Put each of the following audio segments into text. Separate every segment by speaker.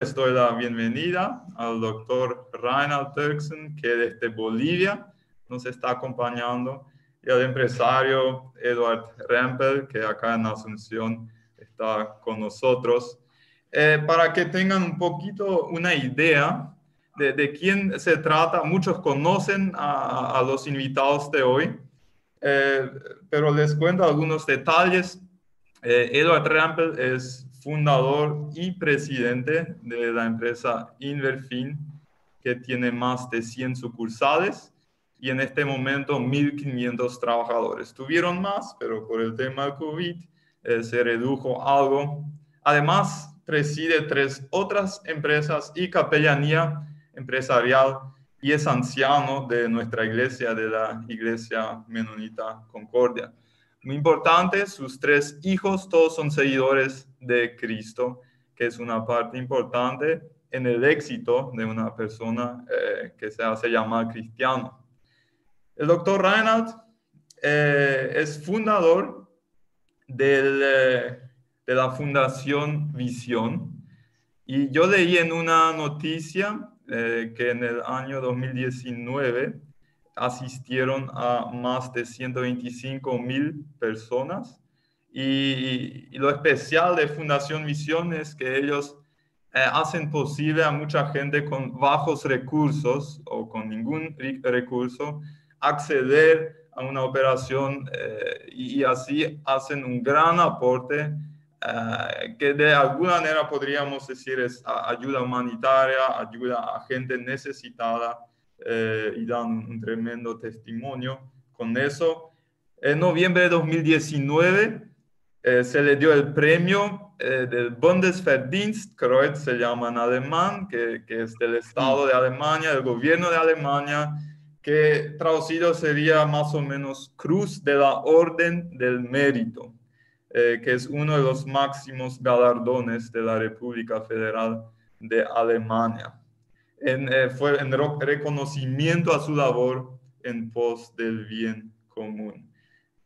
Speaker 1: les doy la bienvenida al doctor Reinhard Turksen, que desde Bolivia nos está acompañando, y al empresario Eduard Rempel, que acá en Asunción está con nosotros. Eh, para que tengan un poquito una idea de, quién se trata, muchos conocen a, los invitados de hoy, eh, pero les cuento algunos detalles. Eh, Eduard Rempel es fundador y presidente de la empresa Inverfin, que tiene más de 100 sucursales y en este momento 1.500 trabajadores. Tuvieron más, pero por el tema del COVID eh, se redujo algo. Además, preside tres otras empresas y capellanía empresarial y es anciano de nuestra iglesia, de la Iglesia Menonita Concordia. Muy importante, sus tres hijos todos son seguidores de Cristo, que es una parte importante en el éxito de una persona eh, que se hace llamar cristiano. El doctor Reinhardt eh, es fundador del, eh, de la Fundación Visión y yo leí en una noticia que en el año 2019 asistieron a más de 125 mil personas. Y, lo especial de Fundación Misión es que ellos eh, hacen posible a mucha gente con bajos recursos o con ningún recurso acceder a una operación eh, y, así hacen un gran aporte eh, que de alguna manera podríamos decir es ayuda humanitaria, ayuda a gente necesitada eh, y dan un tremendo testimonio con eso. En noviembre de 2019 eh, se le dio el premio eh, del Bundesverdienstkreuz, se llama en alemán, que, que, es del Estado de Alemania, del gobierno de Alemania, que traducido sería más o menos Cruz de la Orden del Mérito, que es uno de los máximos galardones de la República Federal de Alemania en, eh, fue en reconocimiento a su labor en pos del bien común.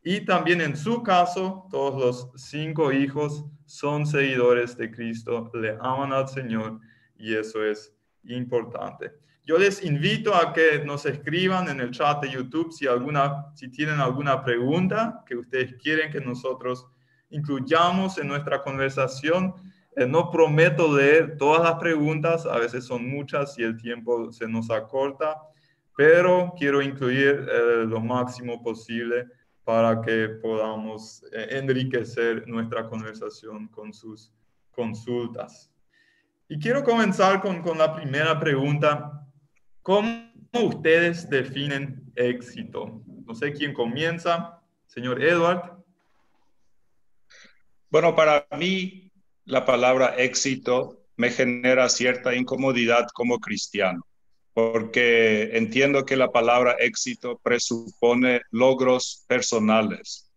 Speaker 1: Y también en su caso, todos los cinco hijos son seguidores de Cristo, le aman al Señor y eso es importante. Yo les invito a que nos escriban en el chat de YouTube si, alguna, si tienen alguna pregunta que ustedes quieren que nosotros incluyamos en nuestra conversación. Eh, no prometo leer todas las preguntas, a veces son muchas y el tiempo se nos acorta, pero quiero incluir eh, lo máximo posible para que podamos eh, enriquecer nuestra conversación con sus consultas. Y quiero comenzar con, con la primera pregunta. ¿Cómo ustedes definen éxito? No sé quién comienza. Señor Edward.
Speaker 2: Bueno, para mí la palabra éxito me genera cierta incomodidad como cristiano, porque entiendo que la palabra éxito presupone logros personales.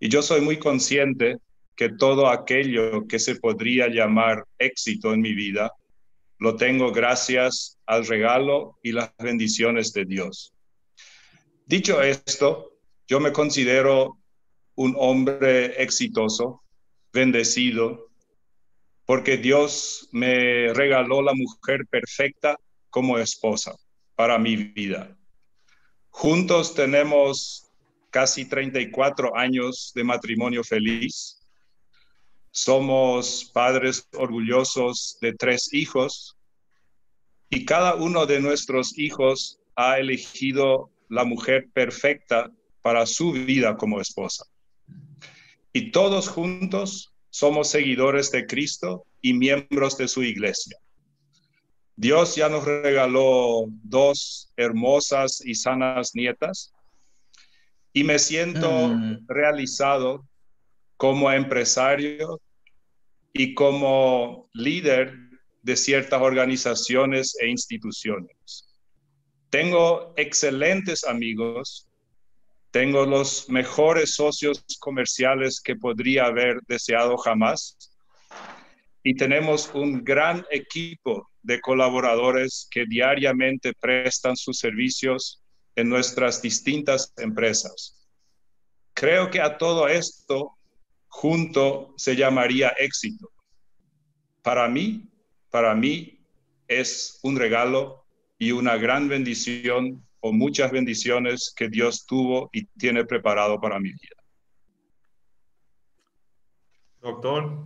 Speaker 2: Y yo soy muy consciente que todo aquello que se podría llamar éxito en mi vida, lo tengo gracias al regalo y las bendiciones de Dios. Dicho esto, yo me considero un hombre exitoso, bendecido, porque Dios me regaló la mujer perfecta como esposa para mi vida. Juntos tenemos casi 34 años de matrimonio feliz. Somos padres orgullosos de tres hijos y cada uno de nuestros hijos ha elegido la mujer perfecta para su vida como esposa. Y todos juntos somos seguidores de Cristo y miembros de su iglesia. Dios ya nos regaló dos hermosas y sanas nietas y me siento mm. realizado como empresario y como líder de ciertas organizaciones e instituciones. Tengo excelentes amigos tengo los mejores socios comerciales que podría haber deseado jamás. Y tenemos un gran equipo de colaboradores que diariamente prestan sus servicios en nuestras distintas empresas. Creo que a todo esto junto se llamaría éxito. Para mí, para mí es un regalo y una gran bendición o muchas bendiciones que Dios tuvo y tiene preparado para mi vida.
Speaker 1: Doctor.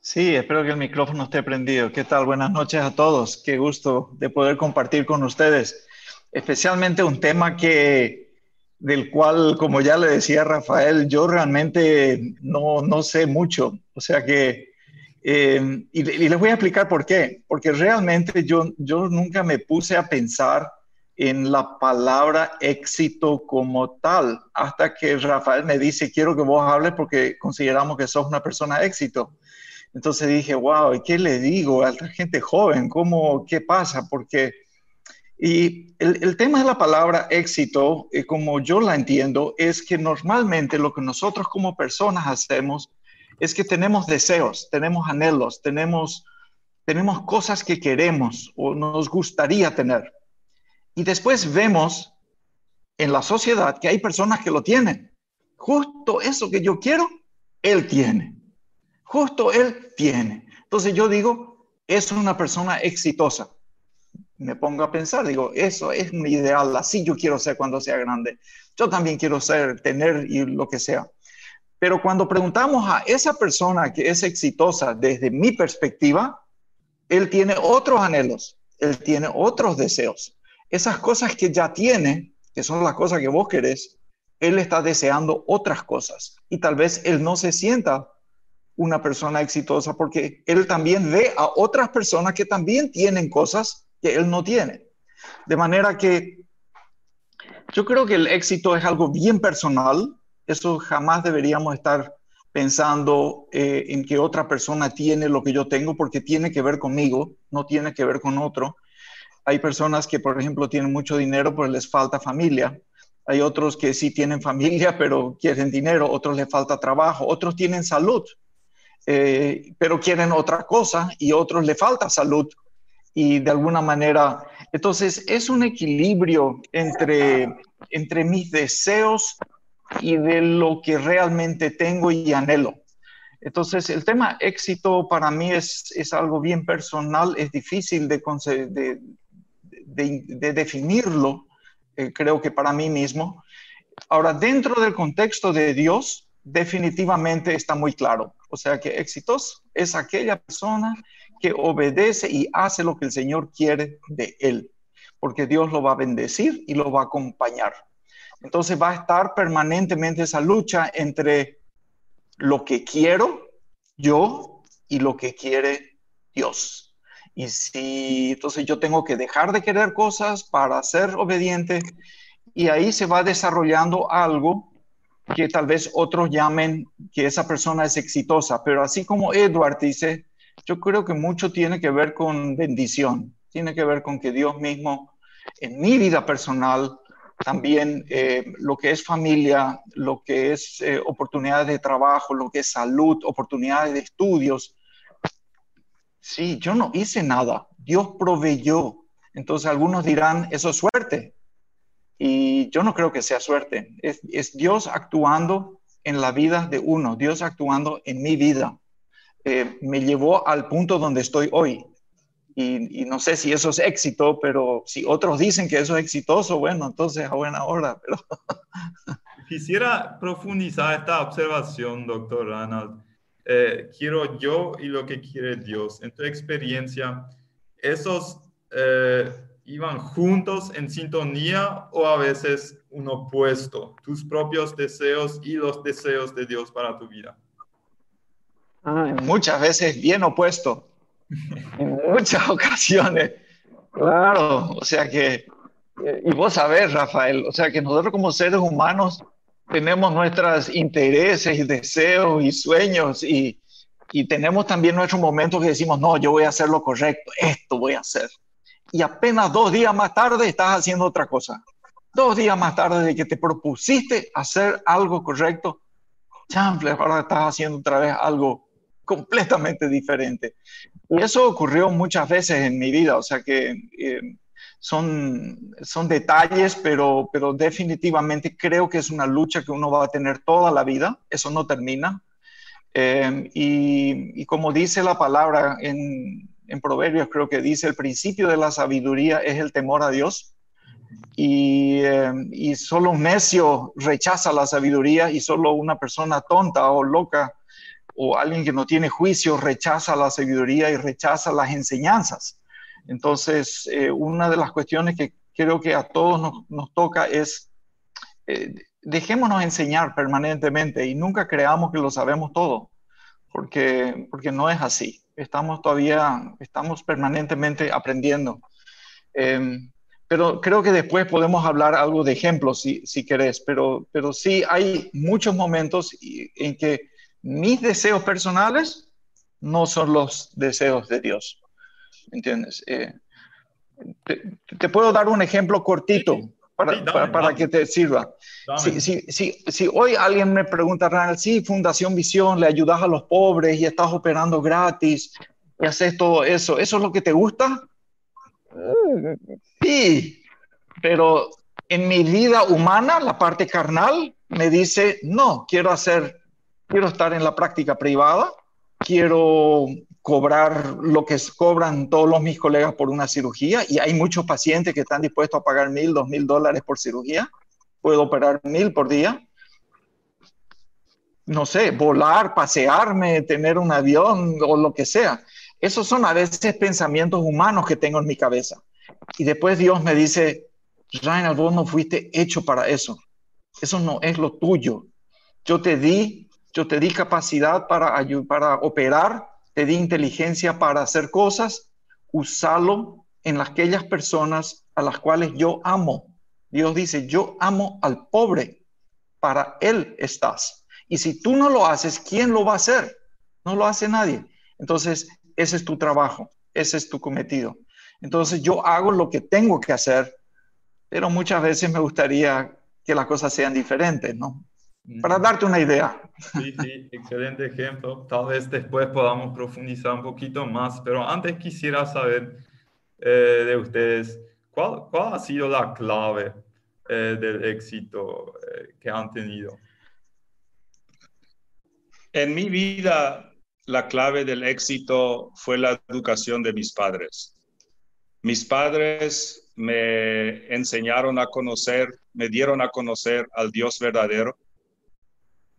Speaker 3: Sí, espero que el micrófono esté prendido. ¿Qué tal? Buenas noches a todos. Qué gusto de poder compartir con ustedes, especialmente un tema que del cual, como ya le decía Rafael, yo realmente no, no sé mucho. O sea que, eh, y, y, les voy a explicar por qué. Porque realmente yo, yo nunca me puse a pensar en la palabra éxito como tal, hasta que Rafael me dice, quiero que vos hables porque consideramos que sos una persona éxito. Entonces dije, wow, ¿y qué le digo a la gente joven? ¿Cómo, qué pasa? Porque, y el, el tema de la palabra éxito, eh, como yo la entiendo, es que normalmente lo que nosotros como personas hacemos es que tenemos deseos, tenemos anhelos, tenemos, tenemos cosas que queremos o nos gustaría tener. Y después vemos en la sociedad que hay personas que lo tienen. Justo eso que yo quiero, él tiene. Justo él tiene. Entonces yo digo, es una persona exitosa. Me pongo a pensar, digo, eso es mi ideal, así yo quiero ser cuando sea grande. Yo también quiero ser, tener y lo que sea. Pero cuando preguntamos a esa persona que es exitosa desde mi perspectiva, él tiene otros anhelos, él tiene otros deseos esas cosas que ya tiene, que son las cosas que vos querés, él está deseando otras cosas y tal vez él no se sienta una persona exitosa porque él también ve a otras personas que también tienen cosas que él no tiene. De manera que yo creo que el éxito es algo bien personal, eso jamás deberíamos estar pensando eh, en que otra persona tiene lo que yo tengo porque tiene que ver conmigo, no tiene que ver con otro. Hay personas que, por ejemplo, tienen mucho dinero, pero les falta familia. Hay otros que sí tienen familia, pero quieren dinero. Otros les falta trabajo. Otros tienen salud, eh, pero quieren otra cosa. Y otros les falta salud. Y de alguna manera, entonces es un equilibrio entre, entre mis deseos y de lo que realmente tengo y anhelo. Entonces, el tema éxito para mí es, es algo bien personal, es difícil de, de, de, definirlo, eh, creo que para mí mismo. Ahora, dentro del contexto de Dios, definitivamente está muy claro. O sea que exitoso es aquella persona que obedece y hace lo que el Señor quiere de él, porque Dios lo va a bendecir y lo va a acompañar. Entonces va a estar permanentemente esa lucha entre lo que quiero yo y lo que quiere Dios. Y si entonces yo tengo que dejar de querer cosas para ser obediente y ahí se va desarrollando algo que tal vez otros llamen que esa persona es exitosa, pero así como Edward dice, yo creo que mucho tiene que ver con bendición, tiene que ver con que Dios mismo en mi vida personal, también eh, lo que es familia, lo que es eh, oportunidades de trabajo, lo que es salud, oportunidades de estudios, Sí, yo no hice nada, Dios proveyó. Entonces algunos dirán, eso es suerte. Y yo no creo que sea suerte. Es, Dios actuando en la vida de uno, Dios actuando en mi vida. Eh, me llevó al punto donde estoy hoy. Y, no sé si eso es éxito, pero si otros dicen que eso es exitoso, bueno, entonces a buena hora. Pero...
Speaker 1: Quisiera profundizar esta observación, doctor Ronald. Eh, quiero yo y lo que quiere Dios. En tu experiencia, ¿esos eh, iban juntos en sintonía o a veces un opuesto? Tus propios deseos y los deseos de Dios para tu vida.
Speaker 3: Ah, muchas veces bien opuesto. En muchas ocasiones. Claro, o sea que, eh, y vos sabés, Rafael, o sea que nosotros como seres humanos tenemos nuestros intereses y deseos y sueños y, y tenemos también nuestros momentos que decimos, no, yo voy a hacer lo correcto, esto voy a hacer. Y apenas dos días más tarde estás haciendo otra cosa. Dos días más tarde de que te propusiste hacer algo correcto, chanfle, ahora estás haciendo otra vez algo completamente diferente. Y eso ocurrió muchas veces en mi vida, o sea que eh, son, son detalles, pero, pero definitivamente creo que es una lucha que uno va a tener toda la vida, eso no termina. Em, y, como dice la palabra en, en, Proverbios, creo que dice, el principio de la sabiduría es el temor a Dios. Y, em, y solo un necio rechaza la sabiduría y solo una persona tonta o loca o alguien que no tiene juicio rechaza la sabiduría y rechaza las enseñanzas. Entonces, eh, una de las cuestiones que creo que a todos nos, toca es eh, dejémonos enseñar permanentemente y nunca creamos que lo sabemos todo, porque, porque no es así. Estamos todavía, estamos permanentemente aprendiendo. Em, pero creo que después podemos hablar algo de ejemplos si, si querés, pero, pero sí hay muchos momentos en que mis deseos personales no son los deseos de Dios. ¿Entiendes? Eh, te, puedo dar un ejemplo cortito para, para, que te sirva. Si, si, si, si, hoy alguien me pregunta, Ronald, sí, Fundación Visión, le ayudas a los pobres y estás operando gratis y haces todo eso, ¿eso es lo que te gusta? Sí, pero en mi vida humana, la parte carnal me dice, no, quiero hacer, quiero estar en la práctica privada, quiero cobrar lo que cobran todos los mis colegas por una cirugía y hay muchos pacientes que están dispuestos a pagar mil, dos mil dólares por cirugía. Puedo operar mil por día. No sé, volar, pasearme, tener un avión o lo que sea. Esos son a veces pensamientos humanos que tengo en mi cabeza. Y después Dios me dice, Reinhard, vos no fuiste hecho para eso. Eso no es lo tuyo. Yo te di, yo te di capacidad para, para operar te di inteligencia para hacer cosas, usalo en aquellas personas a las cuales yo amo. Dios dice, yo amo al pobre, para él estás. Y si tú no lo haces, ¿quién lo va a hacer? No lo hace nadie. Entonces, ese es tu trabajo, ese es tu cometido. Entonces, yo hago lo que tengo que hacer, pero muchas veces me gustaría que las cosas sean diferentes, ¿no? Para darte una idea.
Speaker 1: Sí, sí, excelente ejemplo. Tal vez después podamos profundizar un poquito más, pero antes quisiera saber eh, de ustedes, ¿cuál, ¿cuál, ha sido la clave eh, del éxito eh, que han tenido?
Speaker 2: En mi vida, la clave del éxito fue la educación de mis padres. Mis padres me enseñaron a conocer, me dieron a conocer al Dios verdadero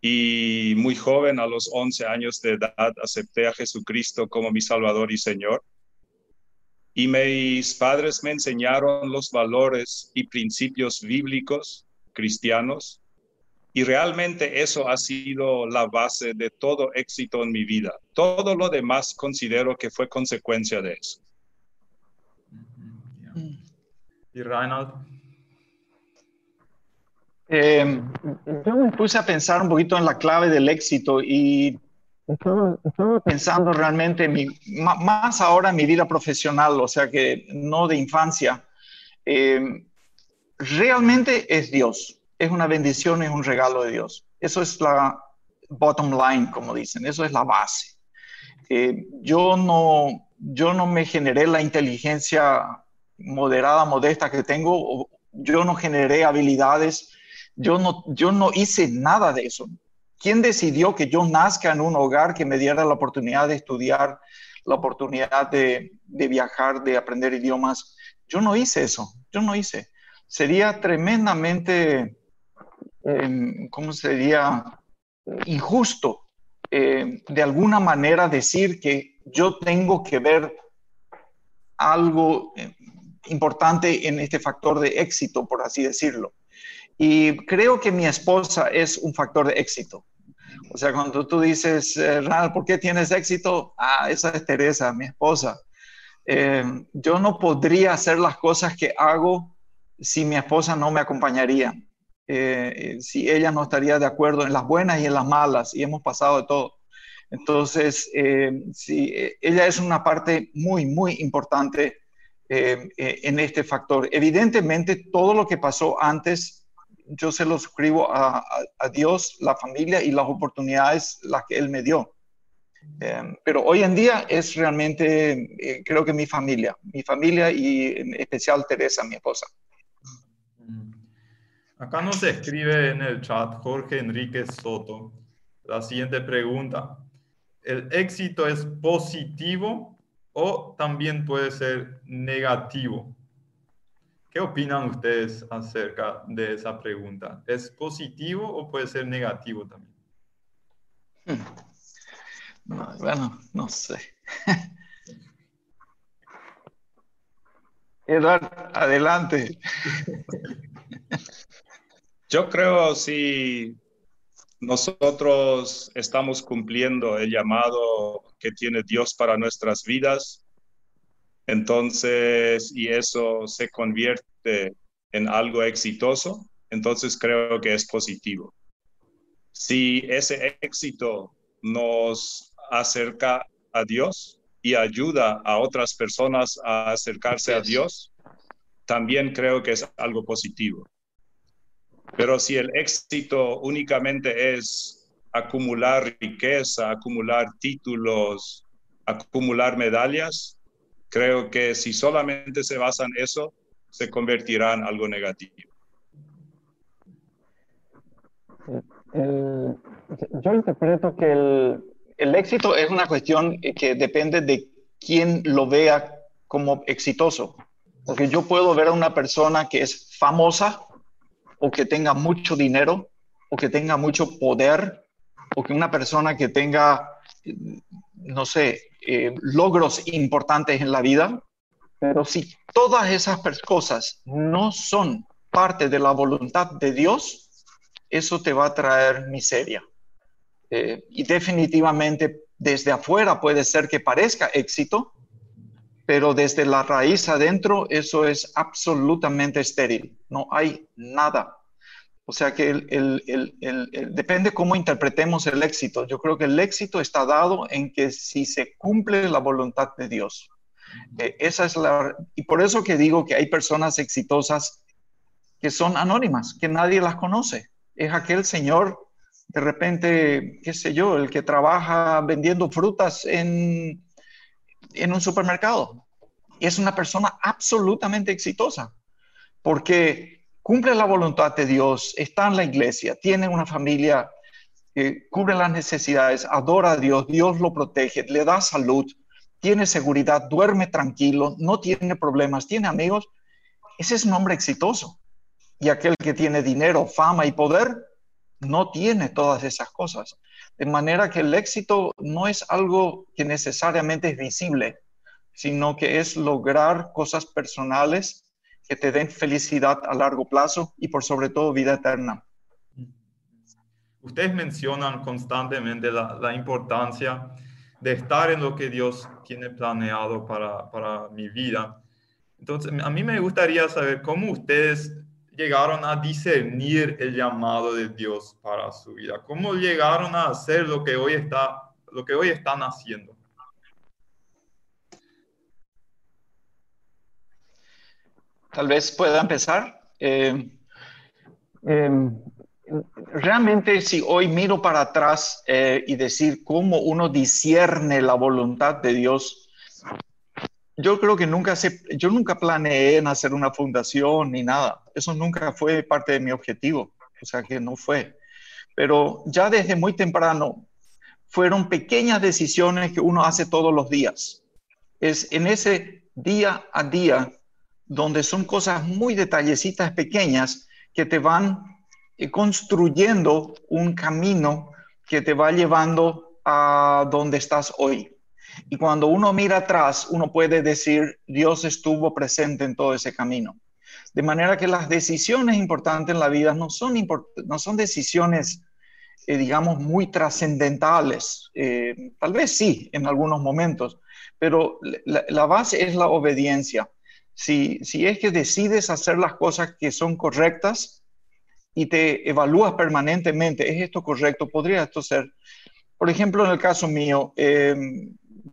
Speaker 2: y muy joven, a los 11 años de edad, acepté a Jesucristo como mi Salvador y Señor. Y mis padres me enseñaron los valores y principios bíblicos cristianos. Y realmente eso ha sido la base de todo éxito en mi vida. Todo lo demás considero que fue consecuencia de eso.
Speaker 1: ¿Y Reinhard?
Speaker 3: Eh, yo me puse a pensar un poquito en la clave del éxito y estaba, pensando realmente mi, más ahora en mi vida profesional, o sea que no de infancia. Eh, realmente es Dios, es una bendición, es un regalo de Dios. Eso es la bottom line, como dicen, eso es la base. Eh, yo, no, yo no me generé la inteligencia moderada, modesta que tengo, yo no generé habilidades yo no, yo no hice nada de eso. ¿Quién decidió que yo nazca en un hogar que me diera la oportunidad de estudiar, la oportunidad de, viajar, de aprender idiomas? Yo no hice eso, yo no hice. Sería tremendamente, em, ¿cómo sería? Injusto em, de alguna manera decir que yo tengo que ver algo em, importante en este factor de éxito, por así decirlo. Y creo que mi esposa es un factor de éxito. O sea, cuando tú dices, eh, Ronald, ¿por qué tienes éxito? Ah, esa es Teresa, mi esposa. Eh, yo no podría hacer las cosas que hago si mi esposa no me acompañaría, eh, si ella no estaría de acuerdo en las buenas y en las malas, y hemos pasado de todo. Entonces, sí, ella es una parte muy, muy importante en este factor. Evidentemente, todo lo que pasó antes yo se lo suscribo a, Dios, la familia y las oportunidades las que Él me dio. Em, pero hoy en día es realmente, eh, creo que mi familia, mi familia y en especial Teresa, mi esposa.
Speaker 1: Acá nos escribe en el chat Jorge Enrique Soto. la siguiente pregunta. ¿El éxito es positivo o también puede ser negativo? ¿Qué opinan ustedes acerca de esa pregunta? ¿Es positivo o puede ser negativo también?
Speaker 3: bueno, no sé. Eduardo, adelante.
Speaker 2: Yo creo si nosotros estamos cumpliendo el llamado que tiene Dios para nuestras vidas, entonces, y eso se convierte en algo exitoso, entonces creo que es positivo. Si ese éxito nos acerca a Dios y ayuda a otras personas a acercarse a Dios, también creo que es algo positivo. Pero si el éxito únicamente es acumular riqueza, acumular títulos, acumular medallas, creo que si solamente se basa en eso, se convertirá en algo negativo.
Speaker 3: yo interpreto que el, el éxito es una cuestión que depende de quién lo vea como exitoso. Porque yo puedo ver a una persona que es famosa o que tenga mucho dinero o que tenga mucho poder o que una persona que tenga, no sé, eh, logros importantes en la vida. Pero si todas esas cosas no son parte de la voluntad de Dios, eso te va a traer miseria. Eh, y definitivamente desde afuera puede ser que parezca éxito, pero desde la raíz adentro eso es absolutamente estéril, no hay nada. O sea que depende cómo interpretemos el éxito. Yo creo que el éxito está dado en que si se cumple la voluntad de Dios. Eh, esa es la, y por eso que digo que hay personas exitosas que son anónimas, que nadie las conoce. Es aquel señor de repente, qué sé yo, el que trabaja vendiendo frutas en, en un supermercado. Y es una persona absolutamente exitosa, porque cumple la voluntad de Dios, está en la iglesia, tiene una familia, que cubre las necesidades, adora a Dios, Dios lo protege, le da salud, tiene seguridad, duerme tranquilo, no tiene problemas, tiene amigos. Ese es un hombre exitoso. Y aquel que tiene dinero, fama y poder, no tiene todas esas cosas. De manera que el éxito no es algo que necesariamente es visible, sino que es lograr cosas personales que te den felicidad a largo plazo y por sobre todo vida eterna.
Speaker 1: Ustedes mencionan constantemente la, importancia de estar en lo que Dios tiene planeado para, para mi vida. Entonces, a mí me gustaría saber cómo ustedes llegaron a discernir el llamado de Dios para su vida? ¿Cómo llegaron a hacer lo que hoy, está, lo que hoy están haciendo?
Speaker 3: Tal vez pueda empezar. Eh, em, realmente si hoy miro para atrás eh, y decir cómo uno discierne la voluntad de Dios, yo creo que nunca se, yo nunca planeé en hacer una fundación ni nada. Eso nunca fue parte de mi objetivo. O sea que no fue. Pero ya desde muy temprano fueron pequeñas decisiones que uno hace todos los días. Es en ese día a día donde son cosas muy detallecitas, pequeñas, que te van eh, construyendo un camino que te va llevando a donde estás hoy. Y cuando uno mira atrás, uno puede decir, Dios estuvo presente en todo ese camino. De manera que las decisiones importantes en la vida no son, no son decisiones, eh, digamos, muy trascendentales. Eh, tal vez sí, en algunos momentos, pero la, base es la obediencia. Si, si es que decides hacer las cosas que son correctas y te evalúas permanentemente, ¿es esto correcto? ¿Podría esto ser? Por ejemplo, en el caso mío, eh,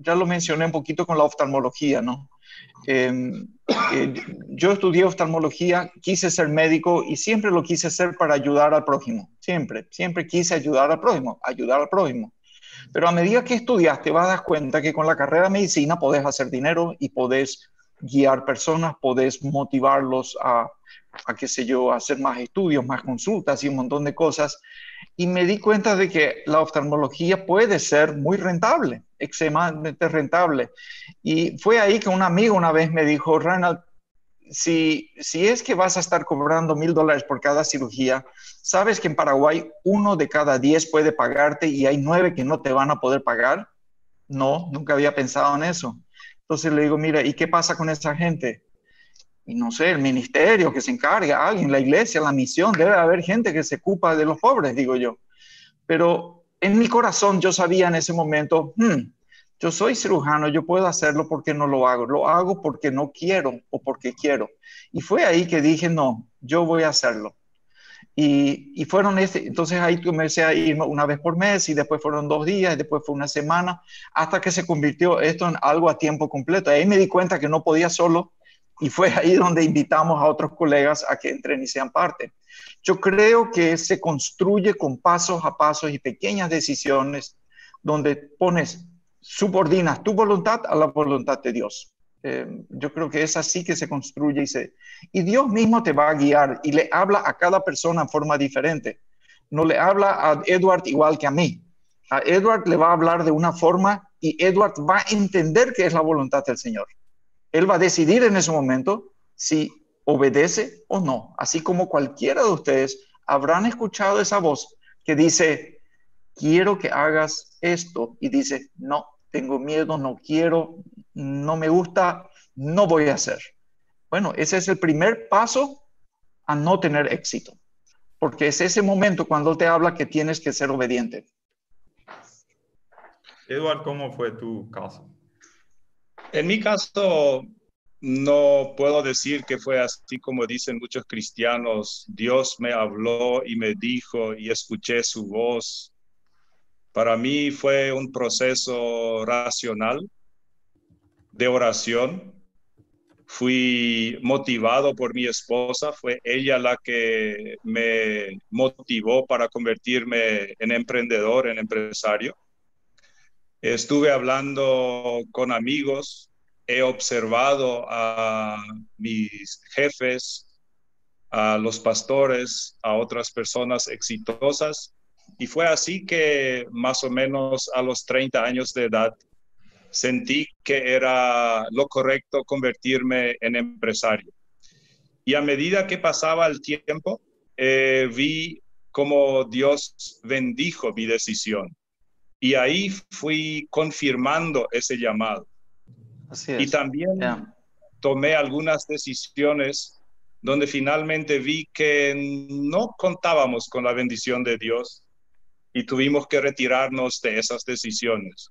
Speaker 3: ya lo mencioné un poquito con la oftalmología, ¿no? Em, eh, yo estudié oftalmología, quise ser médico y siempre lo quise hacer para ayudar al prójimo, siempre, siempre quise ayudar al prójimo, ayudar al prójimo. Pero a medida que estudias te vas a dar cuenta que con la carrera de medicina podés hacer dinero y podés guiar personas, podés motivarlos a, a qué sé yo, hacer más estudios, más consultas y un montón de cosas. y me di cuenta de que la oftalmología puede ser muy rentable, extremadamente rentable. Y fue ahí que un amigo una vez me dijo, Ronald, si, si es que vas a estar cobrando mil dólares por cada cirugía, sabes que en Paraguay uno de cada diez puede pagarte y hay nueve que no te van a poder pagar. No, nunca había pensado en eso. Entonces le digo, mira, ¿y qué pasa con esa gente? y no sé, el ministerio que se encarga, alguien, la iglesia, la misión, debe haber gente que se ocupa de los pobres, digo yo. Pero en mi corazón yo sabía en ese momento, hmm, yo soy cirujano, yo puedo hacerlo porque no lo hago, lo hago porque no quiero o porque quiero. Y fue ahí que dije, no, yo voy a hacerlo. Y, fueron ese, entonces ahí comencé a ir una vez por mes y después fueron dos días y después fue una semana, hasta que se convirtió esto en algo a tiempo completo. Ahí me di cuenta que no podía solo y fue ahí donde invitamos a otros colegas a que entren y sean parte. Yo creo que se construye con pasos a pasos y pequeñas decisiones donde pones, subordinas tu voluntad a la voluntad de Dios. Eh, yo creo que es así que se construye y se... Y Dios mismo te va a guiar y le habla a cada persona en forma diferente. No le habla a Edward igual que a mí. A Edward le va a hablar de una forma y Edward va a entender que es la voluntad del Señor. Él va a decidir en ese momento si obedece o no. Así como cualquiera de ustedes habrán escuchado esa voz que dice, quiero que hagas esto. Y dice, no, tengo miedo, no quiero, no me gusta, no voy a hacer. Bueno, ese es el primer paso a no tener éxito. Porque es ese momento cuando te habla que tienes que ser obediente.
Speaker 1: Eduardo, ¿cómo fue tu caso?
Speaker 2: En mi caso, no puedo decir que fue así como dicen muchos cristianos. Dios me habló y me dijo y escuché su voz. Para mí fue un proceso racional de oración. Fui motivado por mi esposa, fue ella la que me motivó para convertirme en emprendedor, en empresario. Estuve hablando con amigos, he observado a mis jefes, a los pastores, a otras personas exitosas. Y fue así que más o menos a los 30 años de edad sentí que era lo correcto convertirme en empresario. Y a medida que pasaba el tiempo, eh, vi cómo Dios bendijo mi decisión. Y ahí fui confirmando ese llamado. Y también tomé algunas decisiones donde finalmente vi que no contábamos con la bendición de Dios y tuvimos que retirarnos de esas decisiones.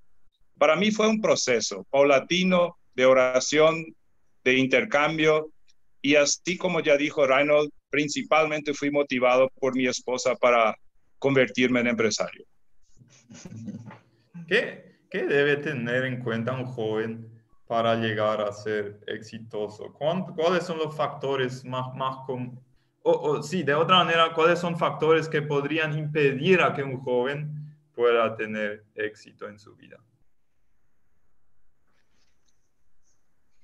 Speaker 2: Para mí fue un proceso paulatino de oración, de intercambio y así como ya dijo Reinhold, principalmente fui motivado por mi esposa para convertirme en empresario.
Speaker 1: ¿Qué, ¿Qué, debe tener en cuenta un joven para llegar a ser exitoso? ¿Cuáles son los factores más, más o, o sí, de otra manera, cuáles son factores que podrían impedir a que un joven pueda tener éxito en su vida?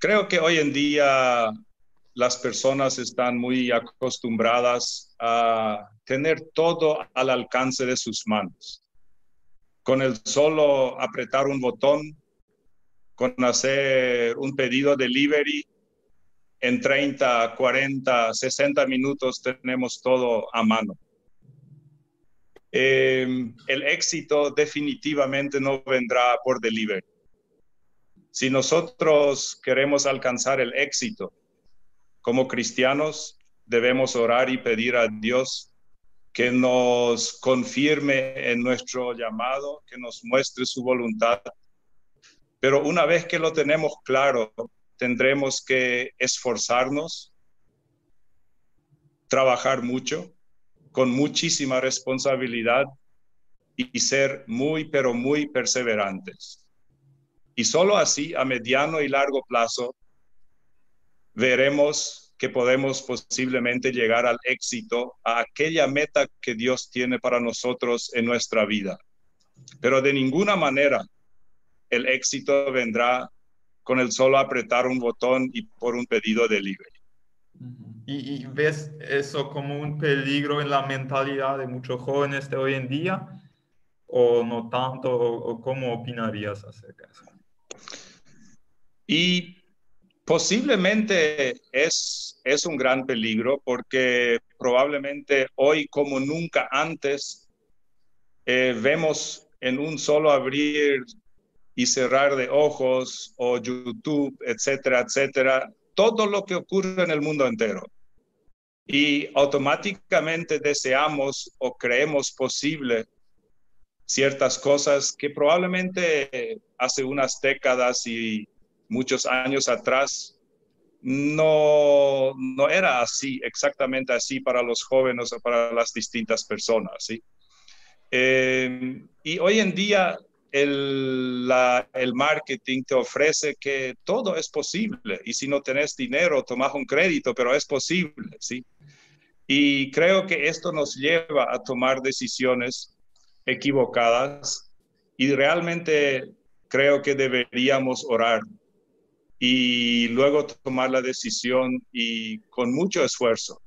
Speaker 2: Creo que hoy en día las personas están muy acostumbradas a tener todo al alcance de sus manos con el solo apretar un botón, con hacer un pedido delivery, en 30, 40, 60 minutos tenemos todo a mano. Em, el éxito definitivamente no vendrá por delivery. Si nosotros queremos alcanzar el éxito como cristianos, debemos orar y pedir a Dios que nos confirme en nuestro llamado, que nos muestre su voluntad. Pero una vez que lo tenemos claro, tendremos que esforzarnos, trabajar mucho, con muchísima responsabilidad y ser muy, pero muy perseverantes. Y solo así, a mediano y largo plazo, veremos que podemos posiblemente llegar al éxito, a aquella meta que Dios tiene para nosotros en nuestra vida. Pero de ninguna manera el éxito vendrá con el solo apretar un botón y por un pedido de libre.
Speaker 1: ¿Y, ves eso como un peligro en la mentalidad de muchos jóvenes de hoy en día? ¿O no tanto? ¿O, cómo opinarías acerca de eso?
Speaker 2: Y posiblemente es, es un gran peligro porque probablemente hoy como nunca antes eh, vemos en un solo abrir y cerrar de ojos o YouTube, etcétera, etcétera, todo lo que ocurre en el mundo entero. Y automáticamente deseamos o creemos posible ciertas cosas que probablemente hace unas décadas y muchos años atrás no, no era así, exactamente así para los jóvenes o para las distintas personas. ¿sí? Eh, y hoy en día el, el, marketing te ofrece que todo es posible y si no tenés dinero, tomas un crédito, pero es posible, ¿sí? Y creo que esto nos lleva a tomar decisiones equivocadas y realmente creo que deberíamos orar y luego tomar la decisión y con mucho esfuerzo,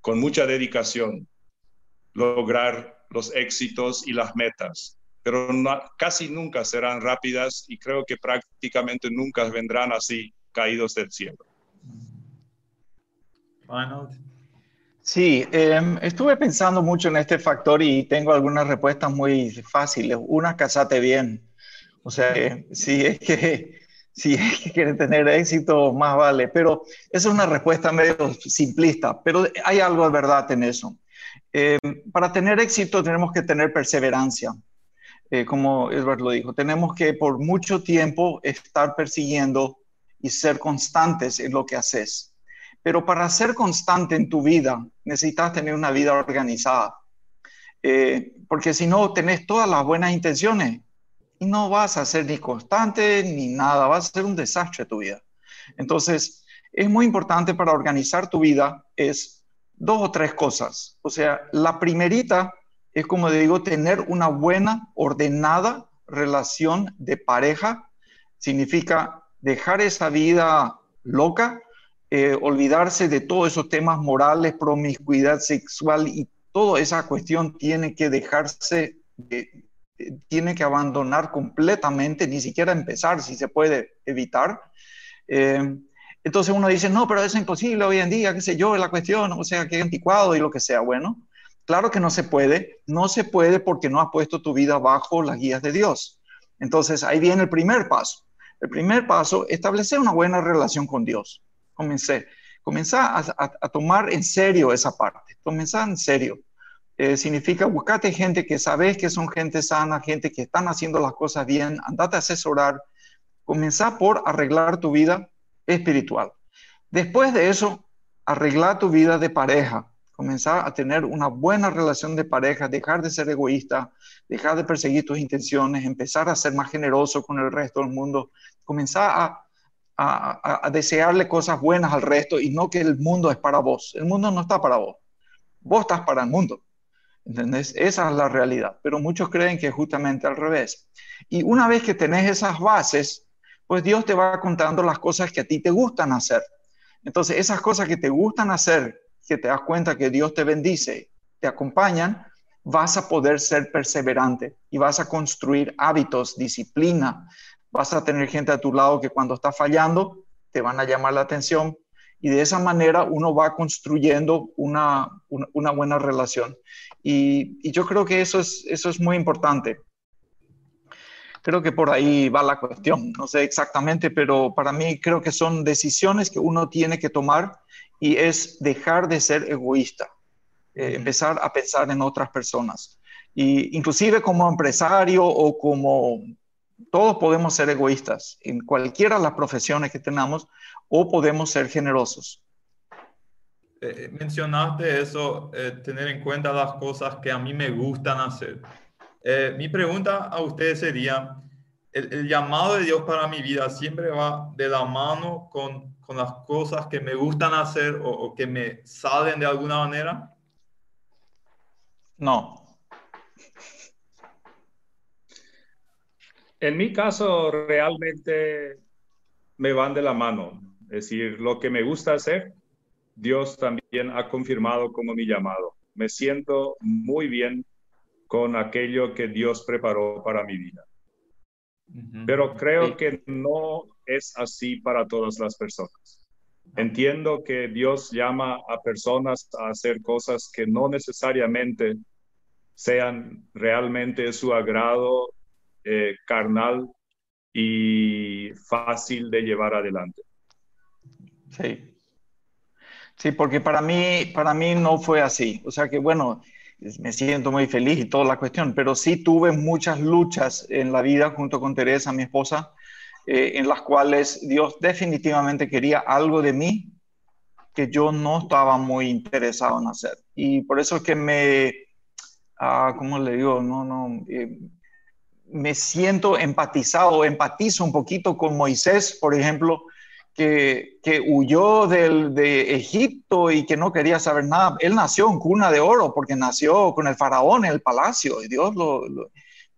Speaker 2: con mucha dedicación, lograr los éxitos y las metas pero casi nunca serán rápidas y creo que prácticamente nunca vendrán así caídos del cielo.
Speaker 3: Sí, em, estuve pensando mucho en este factor y tengo algunas respuestas muy fáciles. Una, casate bien. O sea, si es que si quieren tener éxito, más vale. Pero esa es una respuesta medio simplista, pero hay algo de verdad en eso. Em, para tener éxito tenemos que tener perseverancia. Eh, como Edward lo dijo, tenemos que por mucho tiempo estar persiguiendo y ser constantes en lo que haces. Pero para ser constante en tu vida, necesitas tener una vida organizada. Eh, porque si no, tenés todas las buenas intenciones no vas a ser ni constante ni nada, vas a ser un desastre tu vida. Entonces, es muy importante para organizar tu vida es dos o tres cosas. O sea, la primerita es como digo, tener una buena, ordenada relación de pareja. Significa dejar esa vida loca, eh, olvidarse de todos esos temas morales, promiscuidad sexual y toda esa cuestión tiene que dejarse, tiene que abandonar completamente, ni siquiera empezar si se puede evitar. Eh, entonces uno dice, no, pero es imposible hoy en día, qué sé yo, la cuestión, o sea, que anticuado y lo que sea. Bueno, Claro que no se puede, no se puede porque no has puesto tu vida bajo las guías de Dios. Entonces ahí viene el primer paso. El primer paso, establecer una buena relación con Dios. Comencé, comenzá a, tomar en serio esa parte, comenzá en serio. Eh, significa buscate gente que sabes que son gente sana, gente que están haciendo las cosas bien, andate a asesorar, comenzá por arreglar tu vida espiritual. Después de eso, arreglar tu vida de pareja comenzar a tener una buena relación de pareja, dejar de ser egoísta, dejar de perseguir tus intenciones, empezar a ser más generoso con el resto del mundo, comenzar a, a, desearle cosas buenas al resto y no que el mundo es para vos. El mundo no está para vos. Vos estás para el mundo. ¿Entendés? Esa es la realidad. Pero muchos creen que es justamente al revés. Y una vez que tenés esas bases, pues Dios te va contando las cosas que a ti te gustan hacer. Entonces, esas cosas que te gustan hacer, que te das cuenta que Dios te bendice, te acompañan, vas a poder ser perseverante y vas a construir hábitos, disciplina. Vas a tener gente a tu lado que cuando está fallando te van a llamar la atención y de esa manera uno va construyendo una, una, buena relación. Y, y, yo creo que eso es, eso es muy importante. Creo que por ahí va la cuestión, no sé exactamente, pero para mí creo que son decisiones que uno tiene que tomar y es dejar de ser egoísta, eh, empezar a pensar en otras personas. Y inclusive como empresario o como todos podemos ser egoístas en cualquiera de las profesiones que tenemos o podemos ser generosos.
Speaker 1: Eh, eh, mencionaste eso, tener en cuenta las cosas que a mí me gustan hacer. mi pregunta a ustedes sería, el, llamado de Dios para mi vida siempre va de la mano con, con las cosas que me gustan hacer o, que me salen de alguna manera?
Speaker 3: No.
Speaker 2: En mi caso, realmente me van de la mano. Es decir, lo que me gusta hacer Dios también ha confirmado como mi llamado. Me siento muy bien con aquello que Dios preparó para mi vida. Pero creo que no es así para todas las personas. Entiendo que Dios llama a personas a hacer cosas que no necesariamente sean realmente su agrado eh, carnal y fácil de llevar adelante.
Speaker 3: Sí. Sí, porque para mí, para mí no fue así. O sea que, bueno, me siento muy feliz y toda la cuestión, pero sí tuve muchas luchas en la vida junto con Teresa, mi esposa, eh, en las cuales Dios definitivamente quería algo de mí que yo no estaba muy interesado en hacer. Y por eso es que me, ah, ¿cómo le digo? No, no, eh, me siento empatizado, empatizo un poquito con Moisés, por ejemplo, que, huyó del, de Egipto y que no quería saber nada. Él nació en cuna de oro porque nació con el faraón en el palacio y Dios lo,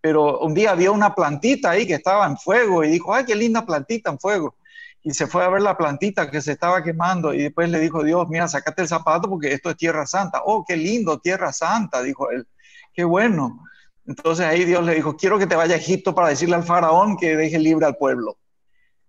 Speaker 3: Pero un día había una plantita ahí que estaba en fuego y dijo, ay, qué linda plantita en fuego. Y se fue a ver la plantita que se estaba quemando y después le dijo Dios, mira, sacate el zapato porque esto es tierra santa. Oh, qué lindo, tierra santa, dijo él. Qué bueno. Entonces ahí Dios le dijo, quiero que te vaya a Egipto para decirle al faraón que deje libre al pueblo.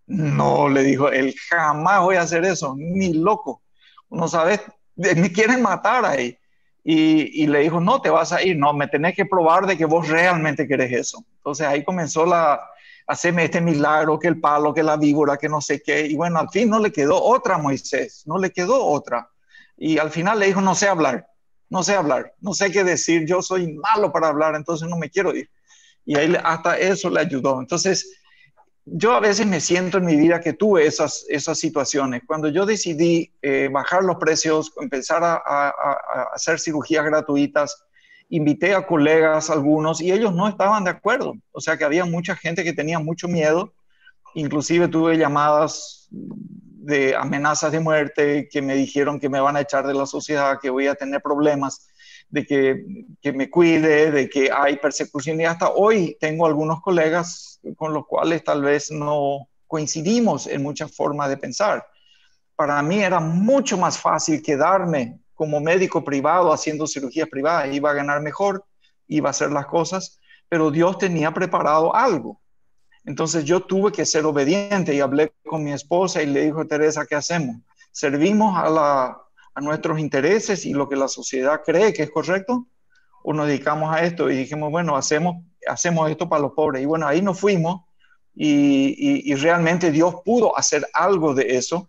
Speaker 3: No, le dijo, él jamás voy a hacer eso, ni loco. No sabes, me quieren matar ahí. Y, le dijo, no, te vas a ir, no, me tenés que probar de que vos realmente querés eso. Entonces ahí comenzó la, hacerme este milagro, que el palo, que la víbora, que no sé qué. Y bueno, al fin no le quedó otra Moisés, no le quedó otra. Y al final le dijo, no sé hablar, no sé hablar, no sé qué decir, yo soy malo para hablar, entonces no me quiero ir. Y ahí hasta eso le ayudó. Entonces, yo a veces me siento en mi vida que tuve esas, esas situaciones. Cuando yo decidí eh, bajar los precios, empezar a, hacer cirugías gratuitas, invité a colegas, algunos, y ellos no estaban de acuerdo. O sea que había mucha gente que tenía mucho miedo. Inclusive tuve llamadas de amenazas de muerte que me dijeron que me van a echar de la sociedad, que voy a tener problemas de que, que, me cuide, de que hay persecución. Y hasta hoy tengo algunos colegas con los cuales tal vez no coincidimos en muchas formas de pensar. Para mí era mucho más fácil quedarme como médico privado haciendo cirugías privadas. Iba a ganar mejor, iba a hacer las cosas, pero Dios tenía preparado algo. Entonces yo tuve que ser obediente y hablé con mi esposa y le dijo, Teresa, ¿qué hacemos? ¿Servimos a la, a nuestros intereses y lo que la sociedad cree que es correcto, o nos dedicamos a esto y dijimos, bueno, hacemos, hacemos esto para los pobres. Y bueno, ahí nos fuimos y, y, realmente Dios pudo hacer algo de eso.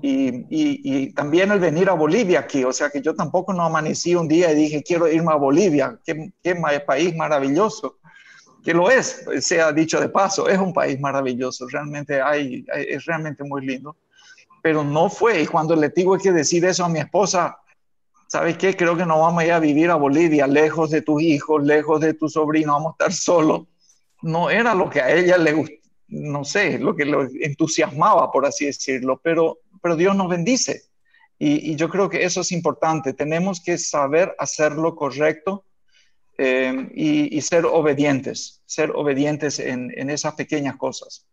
Speaker 3: Y, y, también el venir a Bolivia aquí, o sea que yo tampoco no amanecí un día y dije, quiero irme a Bolivia, qué, qué país maravilloso, que lo es, sea dicho de paso, es un país maravilloso, realmente hay, es realmente muy lindo pero no fue. Y cuando le tuve que decir eso a mi esposa, ¿sabes qué? Creo que no vamos a ir a vivir a Bolivia, lejos de tus hijos, lejos de tu sobrino, vamos a estar solos. No era lo que a ella le gustó, no sé, lo que lo entusiasmaba, por así decirlo, pero, pero Dios nos bendice. Y, yo creo que eso es importante. Tenemos que saber hacer lo correcto eh, y, ser obedientes, ser obedientes en, en esas pequeñas cosas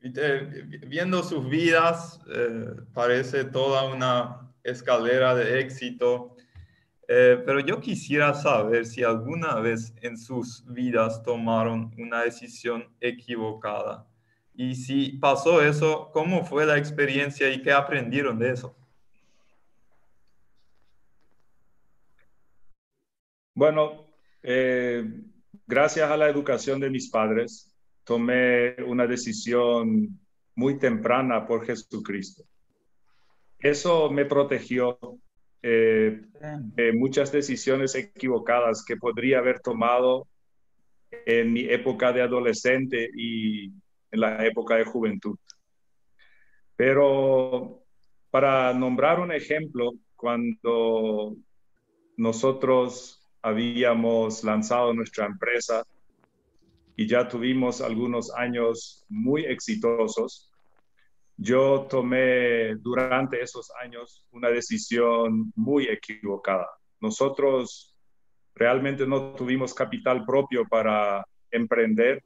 Speaker 1: viendo sus vidas, eh, parece toda una escalera de éxito, eh, pero yo quisiera saber si alguna vez en sus vidas tomaron una decisión equivocada. Y si pasó eso, ¿cómo fue la experiencia y qué aprendieron de eso?
Speaker 2: Bueno, eh, gracias a la educación de mis padres, tomé una decisión muy temprana por Jesucristo. Eso me protegió eh, de muchas decisiones equivocadas que podría haber tomado en mi época de adolescente y en la época de juventud. Pero para nombrar un ejemplo, cuando nosotros habíamos lanzado nuestra empresa, y ya tuvimos algunos años muy exitosos. Yo tomé durante esos años una decisión muy equivocada. Nosotros realmente no tuvimos capital propio para emprender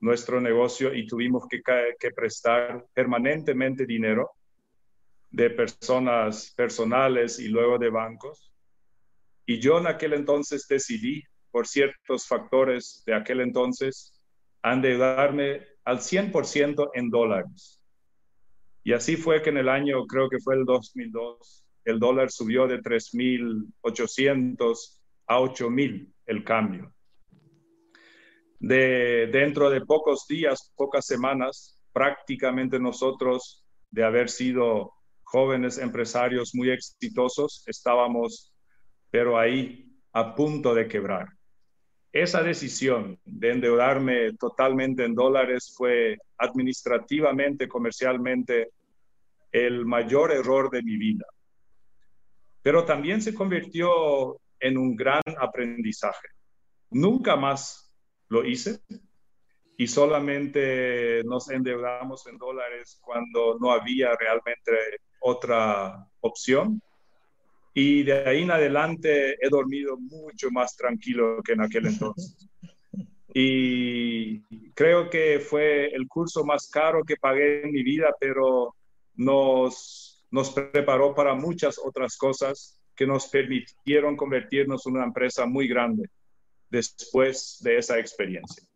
Speaker 2: nuestro negocio y tuvimos que, prestar permanentemente dinero de personas personales y luego de bancos. Y yo en aquel entonces decidí, por ciertos factores de aquel entonces, endeudarme al 100% en dólares. Y así fue que en el año, creo que fue el 2002, el dólar subió de 3.800 a 8.000 el cambio. De, dentro de pocos días, pocas semanas, prácticamente nosotros, de haber sido jóvenes empresarios muy exitosos, estábamos, pero ahí, a punto de quebrar. Esa decisión de endeudarme totalmente en dólares fue administrativamente, comercialmente, el mayor error de mi vida. Pero también se convirtió en un gran aprendizaje. Nunca más lo hice y solamente nos endeudamos en dólares cuando no había realmente otra opción. Y de ahí en adelante he dormido mucho más tranquilo que en aquel entonces. Y creo que fue el curso más caro que pagué en mi vida, pero nos, nos preparó para muchas otras cosas que nos permitieron convertirnos en una empresa muy grande después de esa experiencia.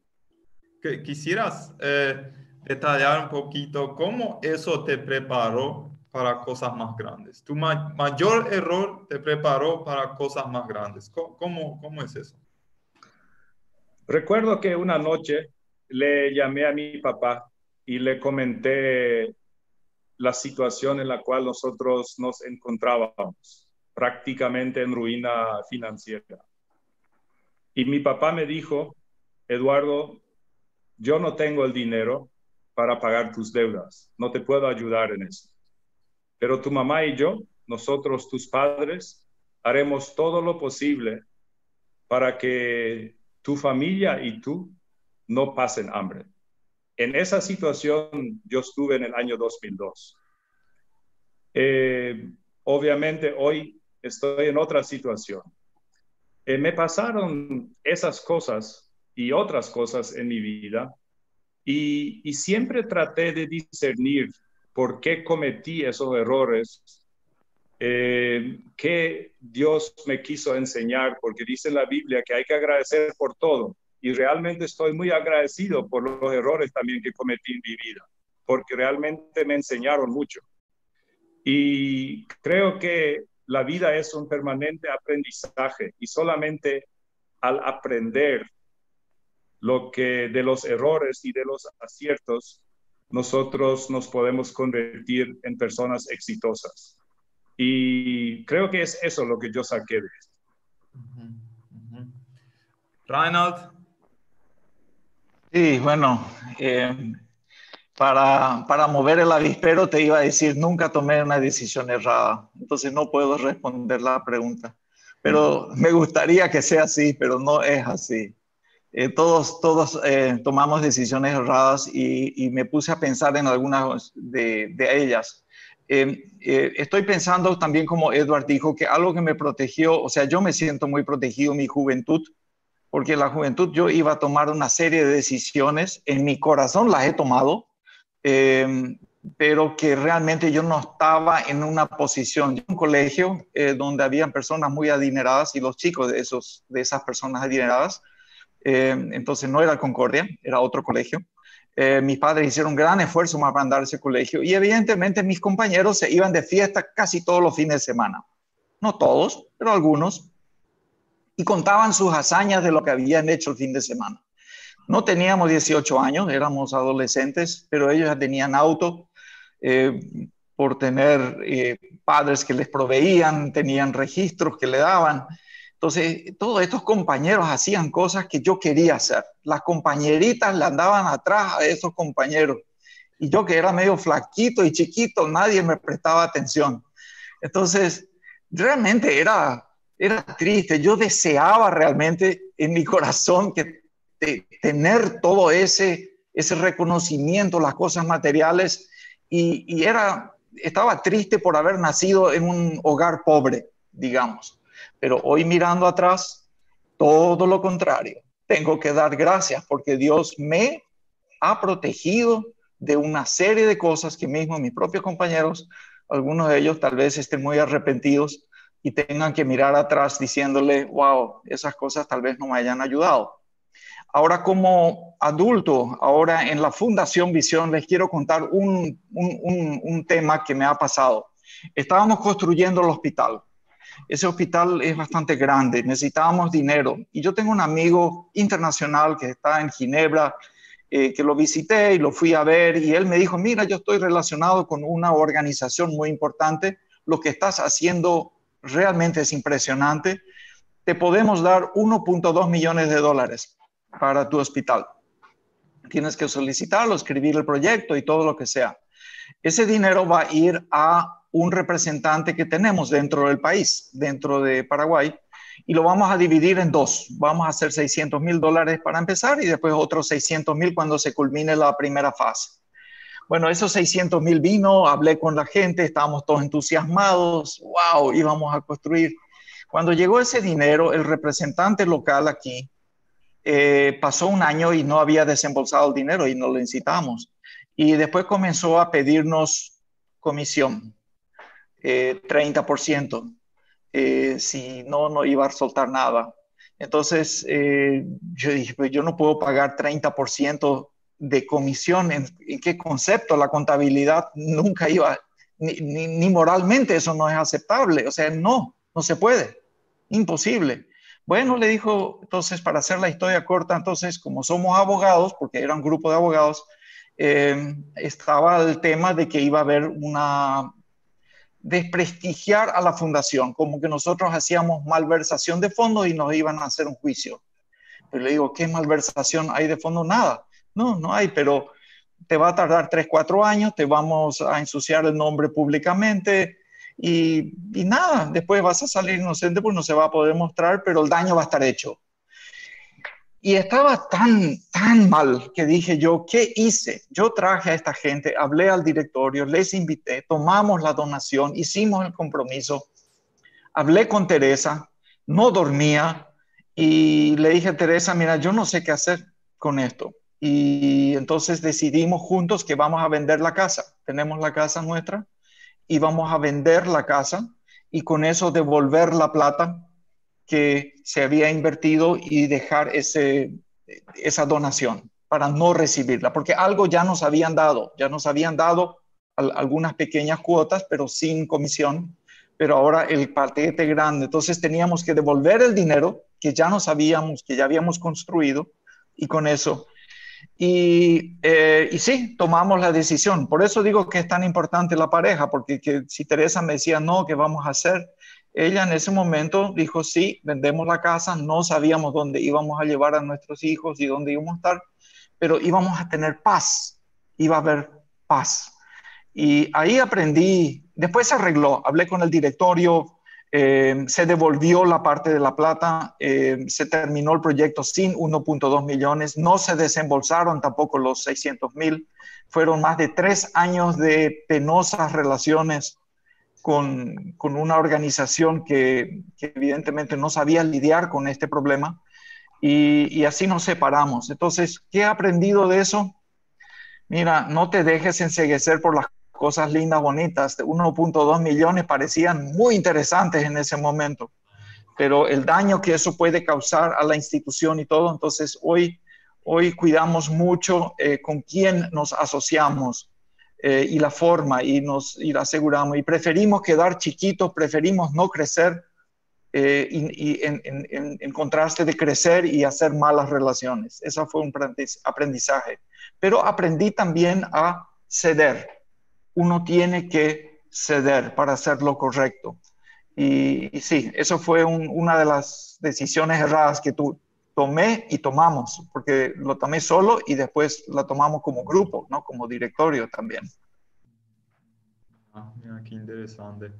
Speaker 1: Quisieras eh, detallar un poquito cómo eso te preparó para cosas más grandes. Tu mayor error te preparó para cosas más grandes. ¿Cómo, ¿Cómo es eso?
Speaker 2: Recuerdo que una noche le llamé a mi papá y le comenté la situación en la cual nosotros nos encontrábamos, prácticamente en ruina financiera. Y mi papá me dijo, Eduardo, yo no tengo el dinero para pagar tus deudas, no te puedo ayudar en eso. Pero tu mamá y yo, nosotros, tus padres, haremos todo lo posible para que tu familia y tú no pasen hambre. En esa situación yo estuve en el año 2002. Eh, obviamente hoy estoy en otra situación. Eh, me pasaron esas cosas y otras cosas en mi vida y, y siempre traté de discernir por qué cometí esos errores, eh, qué Dios me quiso enseñar, porque dice la Biblia que hay que agradecer por todo. Y realmente estoy muy agradecido por los errores también que cometí en mi vida, porque realmente me enseñaron mucho. Y creo que la vida es un permanente aprendizaje y solamente al aprender lo que de los errores y de los aciertos nosotros nos podemos convertir en personas exitosas. Y creo que es eso lo que yo saqué de esto.
Speaker 1: Reinald.
Speaker 3: Sí, bueno, eh, para, para mover el avispero te iba a decir, nunca tomé una decisión errada, entonces no puedo responder la pregunta. Pero me gustaría que sea así, pero no es así. Eh, todos, todos eh, tomamos decisiones erradas y, me puse a pensar en algunas de, ellas. Eh, estoy pensando también, como Edward dijo, que algo que me protegió, o sea, yo me siento muy protegido en mi juventud, porque en la juventud yo iba a tomar una serie de decisiones, en mi corazón las he tomado, pero que realmente yo no estaba en una posición, un colegio donde habían personas muy adineradas y los chicos de, esos, de esas personas adineradas, eh, entonces no era Concordia, era otro colegio. Eh, mis padres hicieron un gran esfuerzo para mandar ese colegio y evidentemente mis compañeros se iban de fiesta casi todos los fines de semana. No todos, pero algunos. Y contaban sus hazañas de lo que habían hecho el fin de semana. No teníamos 18 años, éramos adolescentes, pero ellos ya tenían auto eh, por tener padres que les proveían, tenían registros que le daban. Entonces, todos estos compañeros hacían cosas que yo quería hacer. Las compañeritas le andaban atrás a esos compañeros. Y yo que era medio flaquito y chiquito, nadie me prestaba atención. Entonces, realmente era, era triste. Yo deseaba realmente en mi corazón que tener todo ese, ese reconocimiento, las cosas materiales. Y, y era, estaba triste por haber nacido en un hogar pobre, digamos. Pero hoy mirando atrás, todo lo contrario. Tengo que dar gracias porque Dios me ha protegido de una serie de cosas que mismo mis propios compañeros algunos de ellos tal vez estén muy arrepentidos y tengan que mirar atrás diciéndole, wow, esas cosas tal vez no me hayan ayudado. Ahora como adulto, ahora en la Fundación Visión, les quiero contar un, un, tema que me ha pasado. Estábamos construyendo el hospital. Ese hospital es bastante grande, necesitábamos dinero. Y yo tengo un amigo internacional que está en Ginebra, eh, que lo visité y lo fui a ver, y él me dijo, mira, yo estoy relacionado con una organización muy importante, lo que estás haciendo realmente es impresionante. Te podemos dar 1.2 millones de dólares para tu hospital. Tienes que solicitarlo, escribir el proyecto y todo lo que sea. Ese dinero va a ir a un representante que tenemos dentro del país, dentro de Paraguay, y lo vamos a dividir en dos. Vamos a hacer 600 mil dólares para empezar y después otros 600 mil cuando se culmine la primera fase. Bueno, esos 600 mil vino, hablé con la gente, estábamos todos entusiasmados, wow, íbamos a construir. Cuando llegó ese dinero, el representante local aquí eh, pasó un año y no había desembolsado el dinero y no lo incitamos. Y después comenzó a pedirnos comisión, 30%. Eh, eh, si no, no iba a soltar nada. Entonces, yo dije, pues yo no puedo pagar 30% de comisión. ¿En, qué concepto? La contabilidad nunca iba, ni, ni moralmente eso no es aceptable. O sea, no, no se puede. Imposible. Bueno, le dijo, entonces, para hacer la historia corta, entonces, como somos abogados, porque era un grupo de abogados, eh, estaba el tema de que iba a haber una desprestigiar a la fundación, como que nosotros hacíamos malversación de fondos y nos iban a hacer un juicio. Pero le digo, ¿qué malversación hay de fondo? Nada. No, no hay, pero te va a tardar tres, cuatro años, te vamos a ensuciar el nombre públicamente, y, nada, después vas a salir inocente porque no se va a poder mostrar, pero el daño va a estar hecho. Y estaba tan, tan mal que dije yo, ¿qué hice? Yo traje a esta gente, hablé al directorio, les invité, tomamos la donación, hicimos el compromiso, hablé con Teresa, no dormía y le dije a Teresa, mira, yo no sé qué hacer con esto. Y entonces decidimos juntos que vamos a vender la casa. Tenemos la casa nuestra íbamos a vender la casa y con eso devolver la plata que se había invertido y dejar ese, esa donación para no recibirla, porque algo ya nos habían dado, ya nos habían dado algunas pequeñas cuotas, pero sin comisión, pero ahora el paquete grande, entonces teníamos que devolver el dinero que ya nos habíamos, que ya habíamos construido y con eso eh, y, sí, tomamos la decisión. Por eso digo que es tan importante la pareja, porque que si Teresa me decía, no, ¿qué vamos a hacer? Ella en ese momento dijo, sí, vendemos la casa, no sabíamos dónde íbamos a llevar a nuestros hijos y dónde íbamos a estar, pero íbamos a tener paz, iba a haber paz. Y ahí aprendí, después se arregló, hablé con el directorio, eh, se devolvió la parte de la plata, eh, se terminó el proyecto sin 1.2 millones, no se desembolsaron tampoco los 600 mil, fueron más de tres años de penosas relaciones con, con una organización que, evidentemente no sabía lidiar con este problema y, así nos separamos. Entonces, ¿qué he aprendido de eso? Mira, no te dejes enseguecer por las cosas lindas, bonitas, de 1.2 millones parecían muy interesantes en ese momento, pero el daño que eso puede causar a la institución y todo, entonces hoy, hoy cuidamos mucho eh, con quién nos asociamos eh, y la forma y nos y aseguramos y preferimos quedar chiquitos, preferimos no crecer eh, y, en, en, en, contraste de crecer y hacer malas relaciones. Eso fue un aprendizaje. Pero aprendí también a ceder uno tiene que ceder para hacer lo correcto. Y, sí, eso fue una de las decisiones erradas que tú tomé y tomamos, porque lo tomé solo y después la tomamos como grupo, ¿no? Como directorio también.
Speaker 1: Ah, mira, qué interesante.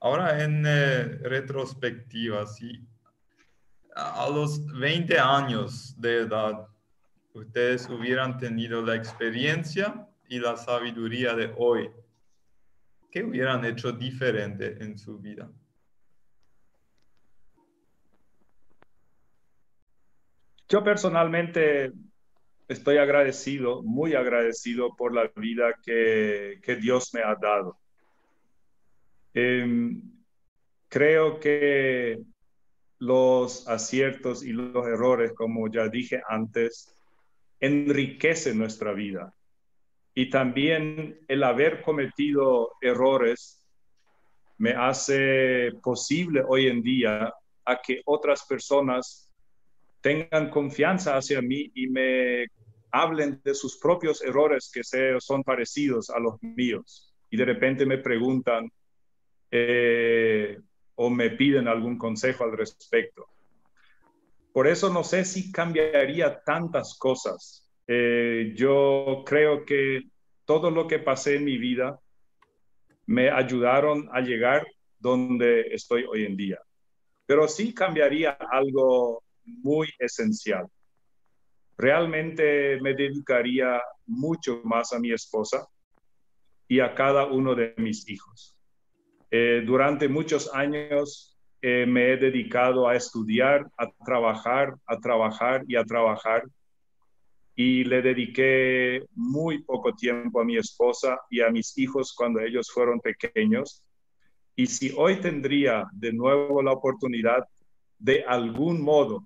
Speaker 1: Ahora en eh, retrospectiva, sí, a los 20 años de edad, ustedes hubieran tenido la experiencia y la sabiduría de hoy, ¿qué hubieran hecho diferente en su vida?
Speaker 2: Yo personalmente estoy agradecido, muy agradecido por la vida que, Dios me ha dado. Em, creo que los aciertos y los errores, como ya dije antes, enriquecen nuestra vida. Y también el haber cometido errores me hace posible hoy en día a que otras personas tengan confianza hacia mí y me hablen de sus propios errores que son parecidos a los míos. Y de repente me preguntan eh, o me piden algún consejo al respecto. Por eso no sé si cambiaría tantas cosas. Eh, yo creo que todo lo que pasé en mi vida me ayudaron a llegar donde estoy hoy en día. Pero sí cambiaría algo muy esencial. Realmente me dedicaría mucho más a mi esposa y a cada uno de mis hijos. Eh, durante muchos años eh, me he dedicado a estudiar, a trabajar, a trabajar y a trabajar y le dediqué muy poco tiempo a mi esposa y a mis hijos cuando ellos fueron pequeños. Y si hoy tendría de nuevo la oportunidad, de algún modo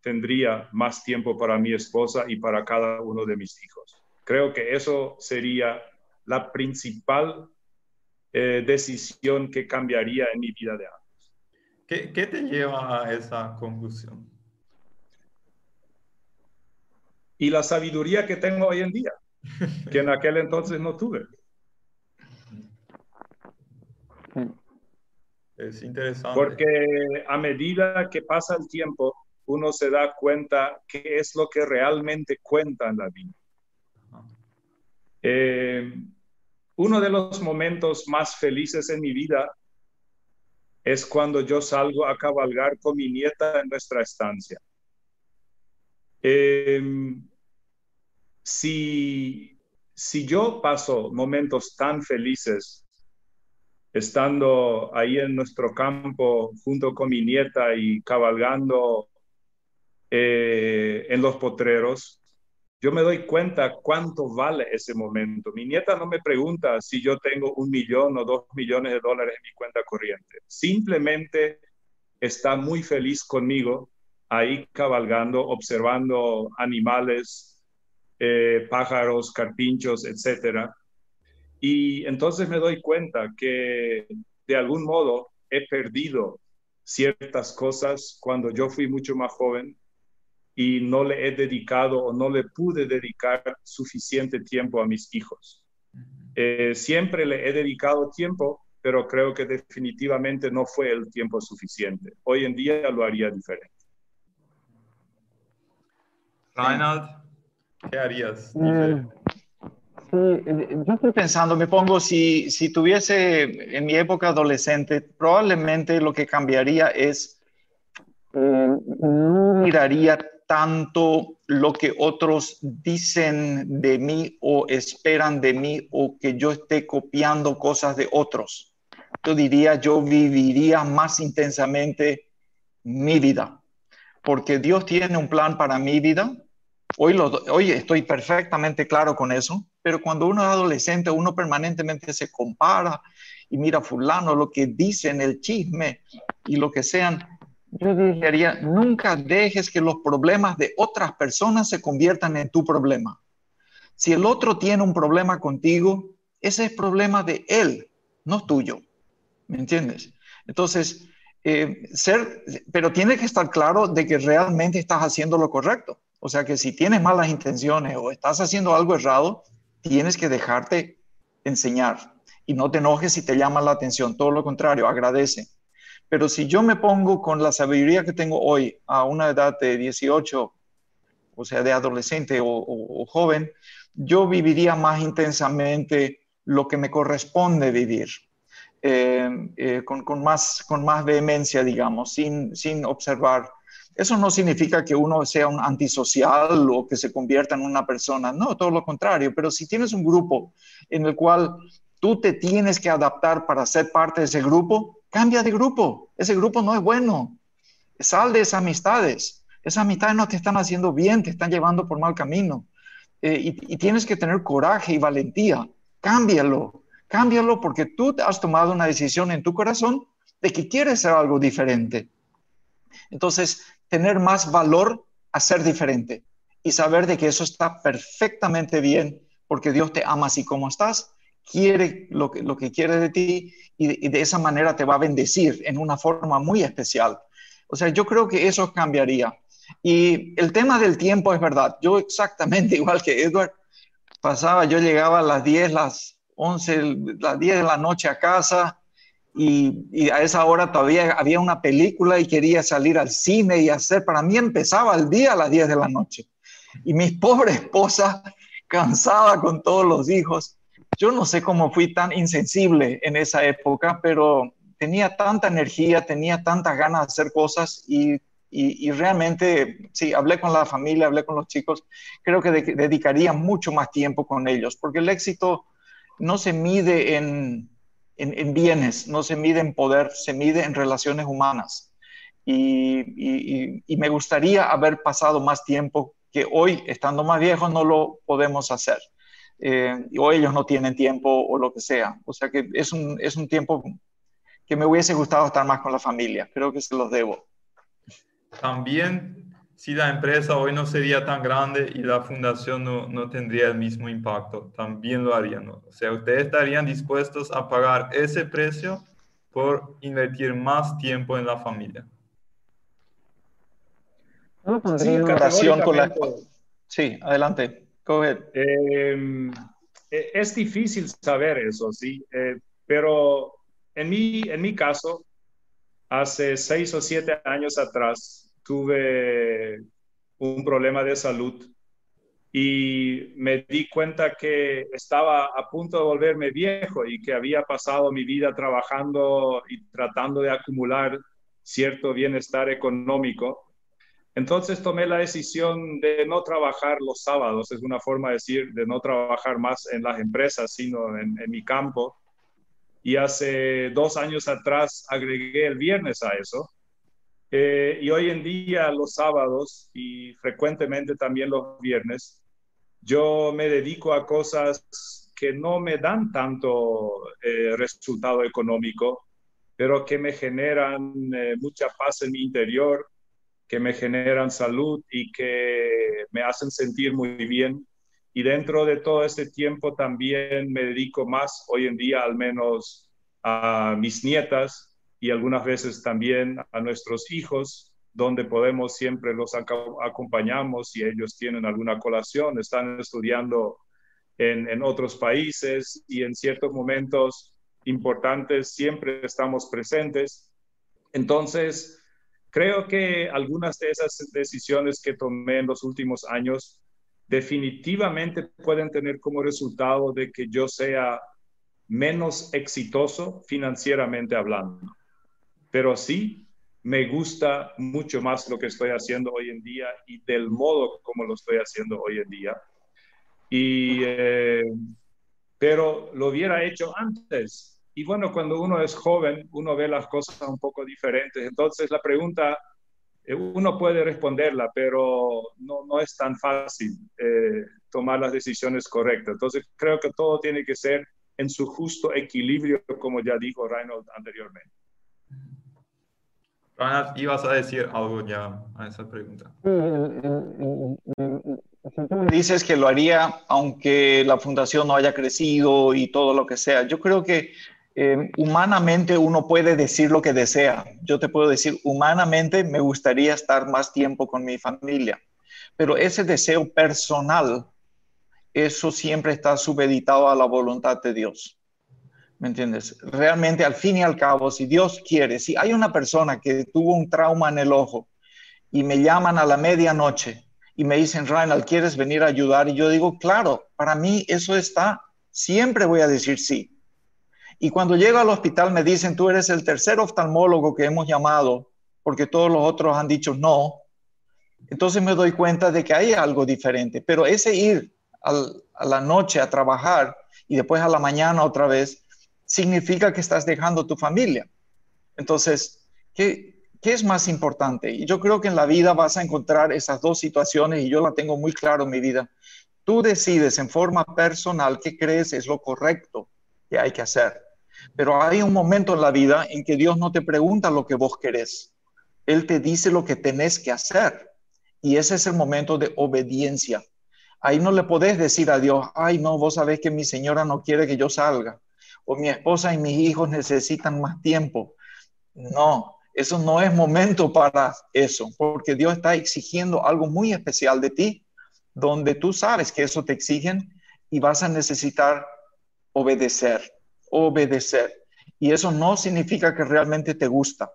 Speaker 2: tendría más tiempo para mi esposa y para cada uno de mis hijos. Creo que eso sería la principal eh, decisión que cambiaría en mi vida de antes.
Speaker 1: ¿Qué, ¿Qué te lleva a esa conclusión?
Speaker 2: y la sabiduría que tengo hoy en día, que en aquel entonces no tuve.
Speaker 1: Es interesante.
Speaker 2: Porque a medida que pasa el tiempo, uno se da cuenta qué es lo que realmente cuenta en la vida. Eh, uno de los momentos más felices en mi vida es cuando yo salgo a cabalgar con mi nieta en nuestra estancia. Eh, si, si yo paso momentos tan felices estando ahí en nuestro campo junto con mi nieta y cabalgando eh, en los potreros, yo me doy cuenta cuánto vale ese momento. Mi nieta no me pregunta si yo tengo un millón o dos millones de dólares en mi cuenta corriente. Simplemente está muy feliz conmigo ahí cabalgando, observando animales, eh, pájaros, carpinchos, etcétera. Y entonces me doy cuenta que de algún modo he perdido ciertas cosas cuando yo fui mucho más joven y no le he dedicado o no le pude dedicar suficiente tiempo a mis hijos. Eh, siempre le he dedicado tiempo, pero creo que definitivamente no fue el tiempo suficiente. Hoy en día lo haría diferente.
Speaker 1: Reinhard, ¿Qué harías?
Speaker 3: Mm, sí, yo estoy pensando, me pongo, si, si tuviese en mi época adolescente, probablemente lo que cambiaría es, eh, no miraría tanto lo que otros dicen de mí o esperan de mí o que yo esté copiando cosas de otros. Yo diría, yo viviría más intensamente mi vida, porque Dios tiene un plan para mi vida Hoy, estoy perfectamente claro con eso, pero cuando uno es adolescente, uno permanentemente se compara y mira fulano, lo que dicen, el chisme y lo que sean. Yo diría, nunca dejes que los problemas de otras personas se conviertan en tu problema. Si el otro tiene un problema contigo, ese es problema de él, no tuyo. ¿Me entiendes? Entonces, eh, ser, pero tiene que estar claro de que realmente estás haciendo lo correcto. O sea que si tienes malas intenciones o estás haciendo algo errado, tienes que dejarte enseñar y no te enojes si te llama la atención, todo lo contrario, agradece. Pero si yo me pongo con la sabiduría que tengo hoy a una edad de 18, o sea, de adolescente o, joven, yo viviría más intensamente lo que me corresponde vivir, eh, eh, con, más, con más vehemencia, digamos, sin, sin observar. Eso no significa que uno sea un antisocial o que se convierta en una persona, no, todo lo contrario, pero si tienes un grupo en el cual tú te tienes que adaptar para ser parte de ese grupo, cambia de grupo, ese grupo no es bueno, sal de esas amistades, esas amistades no te están haciendo bien, te están llevando por mal camino. Eh, y, y tienes que tener coraje y valentía, cámbialo, Cámbialo porque tú has tomado una decisión en tu corazón de que quieres ser algo diferente. Entonces, tener más valor a ser diferente y saber de que eso está perfectamente bien porque Dios te ama así como estás, quiere lo que, lo que quiere de ti y de, esa manera te va a bendecir en una forma muy especial. O sea, yo creo que eso cambiaría. Y el tema del tiempo es verdad. Yo exactamente igual que Edward, pasaba, yo llegaba a las 10, las 11, las 10 de la noche a casa y, y, a esa hora todavía había una película y quería salir al cine y hacer, para mí empezaba el día a las 10 de la noche. Y mi pobre esposa, cansada con todos los hijos, yo no sé cómo fui tan insensible en esa época, pero tenía tanta energía, tenía tantas ganas de hacer cosas y, realmente, sí, hablé con la familia, hablé con los chicos, creo que dedicaría mucho más tiempo con ellos, porque el éxito no se mide en, en, en bienes, no se mide en poder, se mide en relaciones humanas. Y, y, me gustaría haber pasado más tiempo que hoy, estando más viejos, no lo podemos hacer. Eh, o ellos no tienen tiempo o lo que sea. O sea que es un, es un tiempo que me hubiese gustado estar más con la familia. Creo que se los debo.
Speaker 1: También, si la empresa hoy no sería tan grande y la fundación no, no tendría el mismo impacto, también lo harían. O sea, ustedes estarían dispuestos a pagar ese precio por invertir más tiempo en la familia.
Speaker 3: Sí, con la... sí adelante.
Speaker 2: Em, e, es difícil saber eso, sí, eh, pero en mi, en mi caso, hace seis o siete años atrás, tuve un problema de salud y me di cuenta que estaba a punto de volverme viejo y que había pasado mi vida trabajando y tratando de acumular cierto bienestar económico entonces tomé la decisión de no trabajar los sábados, es una forma de decir, de no trabajar más en las empresas, sino en, mi campo. Y hace dos años atrás agregué el viernes a eso. Eh, y hoy en día los sábados y frecuentemente también los viernes, yo me dedico a cosas que no me dan tanto eh, resultado económico, pero que me generan eh, mucha paz en mi interior que me generan salud y que me hacen sentir muy bien. Y dentro de todo este tiempo también me dedico más hoy en día al menos a mis nietas y algunas veces también a nuestros hijos, donde podemos siempre los acompañamos si ellos tienen alguna colación, están estudiando en, en otros países y en ciertos momentos importantes siempre estamos presentes. Entonces, Creo que algunas de esas decisiones que tomé en los últimos años definitivamente pueden tener como resultado de que yo sea menos exitoso financieramente hablando. Pero sí, me gusta mucho más lo que estoy haciendo hoy en día y del modo como lo estoy haciendo hoy en día. Y, eh, pero lo hubiera hecho antes. Y bueno, cuando uno es joven, uno ve las cosas un poco diferentes. Entonces la pregunta, eh, uno puede responderla, pero no, no es tan fácil eh, tomar las decisiones correctas. Entonces creo que todo tiene que ser en su justo equilibrio, como ya dijo Reinhold anteriormente.
Speaker 1: Reinhold, ibas a decir algo ya a esa pregunta.
Speaker 3: Dices que lo haría aunque la fundación no haya crecido y todo lo que sea. Yo creo que eh, humanamente uno puede decir lo que desea. Yo te puedo decir, humanamente me gustaría estar más tiempo con mi familia, pero ese deseo personal, eso siempre está subeditado a la voluntad de Dios. ¿Me entiendes? Realmente, al fin y al cabo, si Dios quiere, si hay una persona que tuvo un trauma en el ojo y me llaman a la medianoche y me dicen, Reinald, ¿quieres venir a ayudar? Y yo digo, claro, para mí eso está, siempre voy a decir sí y cuando llego al hospital me dicen, tú eres el tercer oftalmólogo que hemos llamado, porque todos los otros han dicho no. Entonces me doy cuenta de que hay algo diferente. Pero ese ir a la noche a trabajar y después a la mañana otra vez, significa que estás dejando tu familia. Entonces, ¿qué, ¿qué es más importante? Y yo creo que en la vida vas a encontrar esas dos situaciones y yo la tengo muy claro en mi vida. Tú decides en forma personal qué crees es lo correcto que hay que hacer. Pero hay un momento en la vida en que Dios no te pregunta lo que vos querés. Él te dice lo que tenés que hacer. Y ese es el momento de obediencia. Ahí no le podés decir a Dios, ay, no, vos sabés que mi señora no quiere que yo salga, o mi esposa y mis hijos necesitan más tiempo. No, eso no es momento para eso, porque Dios está exigiendo algo muy especial de ti, donde tú sabes que eso te exigen y vas a necesitar obedecer, obedecer. Y eso no significa que realmente te gusta.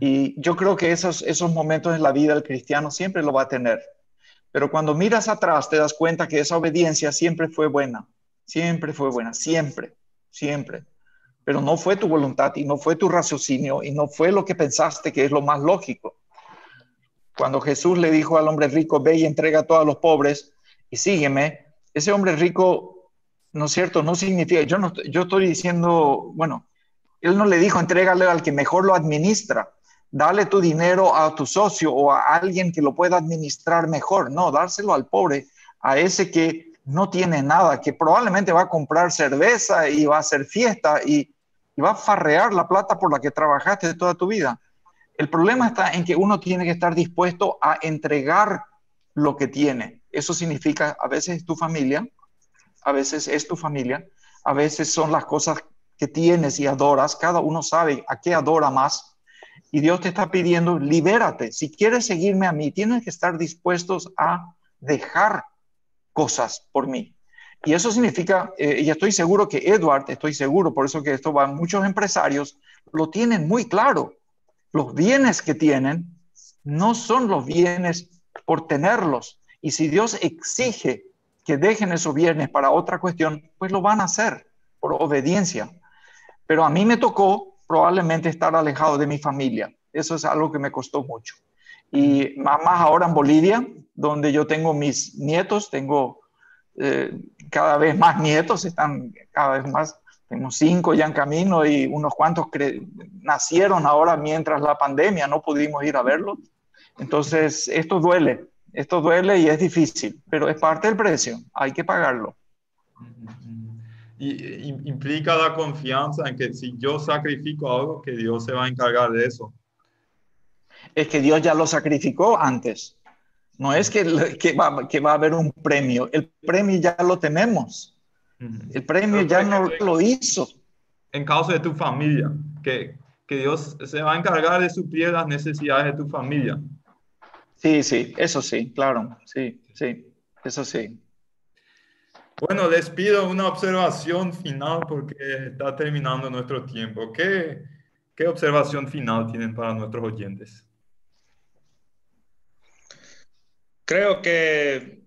Speaker 3: Y yo creo que esos, esos momentos en la vida del cristiano siempre lo va a tener. Pero cuando miras atrás te das cuenta que esa obediencia siempre fue buena, siempre fue buena, siempre, siempre. Pero no fue tu voluntad y no fue tu raciocinio y no fue lo que pensaste que es lo más lógico. Cuando Jesús le dijo al hombre rico, ve y entrega a todos los pobres y sígueme, ese hombre rico, ¿no es cierto? No significa, yo, no, yo estoy diciendo, bueno, él no le dijo, entrégale al que mejor lo administra dale tu dinero a tu socio o a alguien que lo pueda administrar mejor. No, dárselo al pobre, a ese que no tiene nada, que probablemente va a comprar cerveza y va a hacer fiesta y, va a farrear la plata por la que trabajaste toda tu vida. El problema está en que uno tiene que estar dispuesto a entregar lo que tiene. Eso significa, a veces es tu familia, a veces es tu familia, a veces son las cosas que tienes y adoras. Cada uno sabe a qué adora más y Dios te está pidiendo, libérate. Si quieres seguirme a mí, tienes que estar dispuestos a dejar cosas por mí. Y eso significa, eh, y estoy seguro que Edward, estoy seguro, por eso que esto va, muchos empresarios lo tienen muy claro. Los bienes que tienen no son los bienes por tenerlos. Y si Dios exige que dejen esos bienes para otra cuestión, pues lo van a hacer por obediencia. Pero a mí me tocó probablemente estar alejado de mi familia. Eso es algo que me costó mucho. Y más ahora en Bolivia, donde yo tengo mis nietos, tengo eh, cada vez más nietos, están cada vez más, tengo cinco ya en camino y unos cuantos nacieron ahora mientras la pandemia, no pudimos ir a verlos. Entonces, esto duele, esto duele y es difícil, pero es parte del precio, hay que pagarlo
Speaker 1: y, implica la confianza en que si yo sacrifico algo, que Dios se va a encargar de eso.
Speaker 3: Es que Dios ya lo sacrificó antes. No es que, que, va, que va a haber un premio. El premio ya lo tenemos. El premio ya no lo hizo.
Speaker 1: En caso de tu familia, que, que Dios se va a encargar de suplir las necesidades de tu familia.
Speaker 3: Sí, sí, eso sí, claro, sí, sí, eso sí.
Speaker 1: Bueno, les pido una observación final porque está terminando nuestro tiempo. ¿Qué, qué observación final tienen para nuestros oyentes?
Speaker 2: Creo que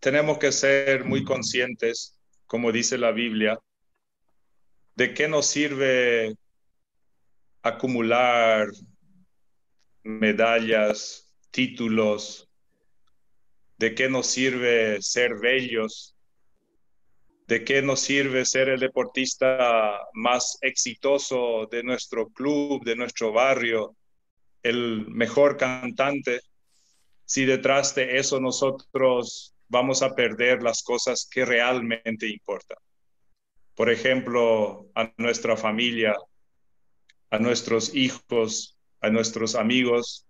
Speaker 2: tenemos que ser muy conscientes, como dice la Biblia, de qué nos sirve acumular medallas, títulos, de qué nos sirve ser bellos ¿De qué nos sirve ser el deportista más exitoso de nuestro club, de nuestro barrio, el mejor cantante, si detrás de eso nosotros vamos a perder las cosas que realmente importan? Por ejemplo, a nuestra familia, a nuestros hijos, a nuestros amigos.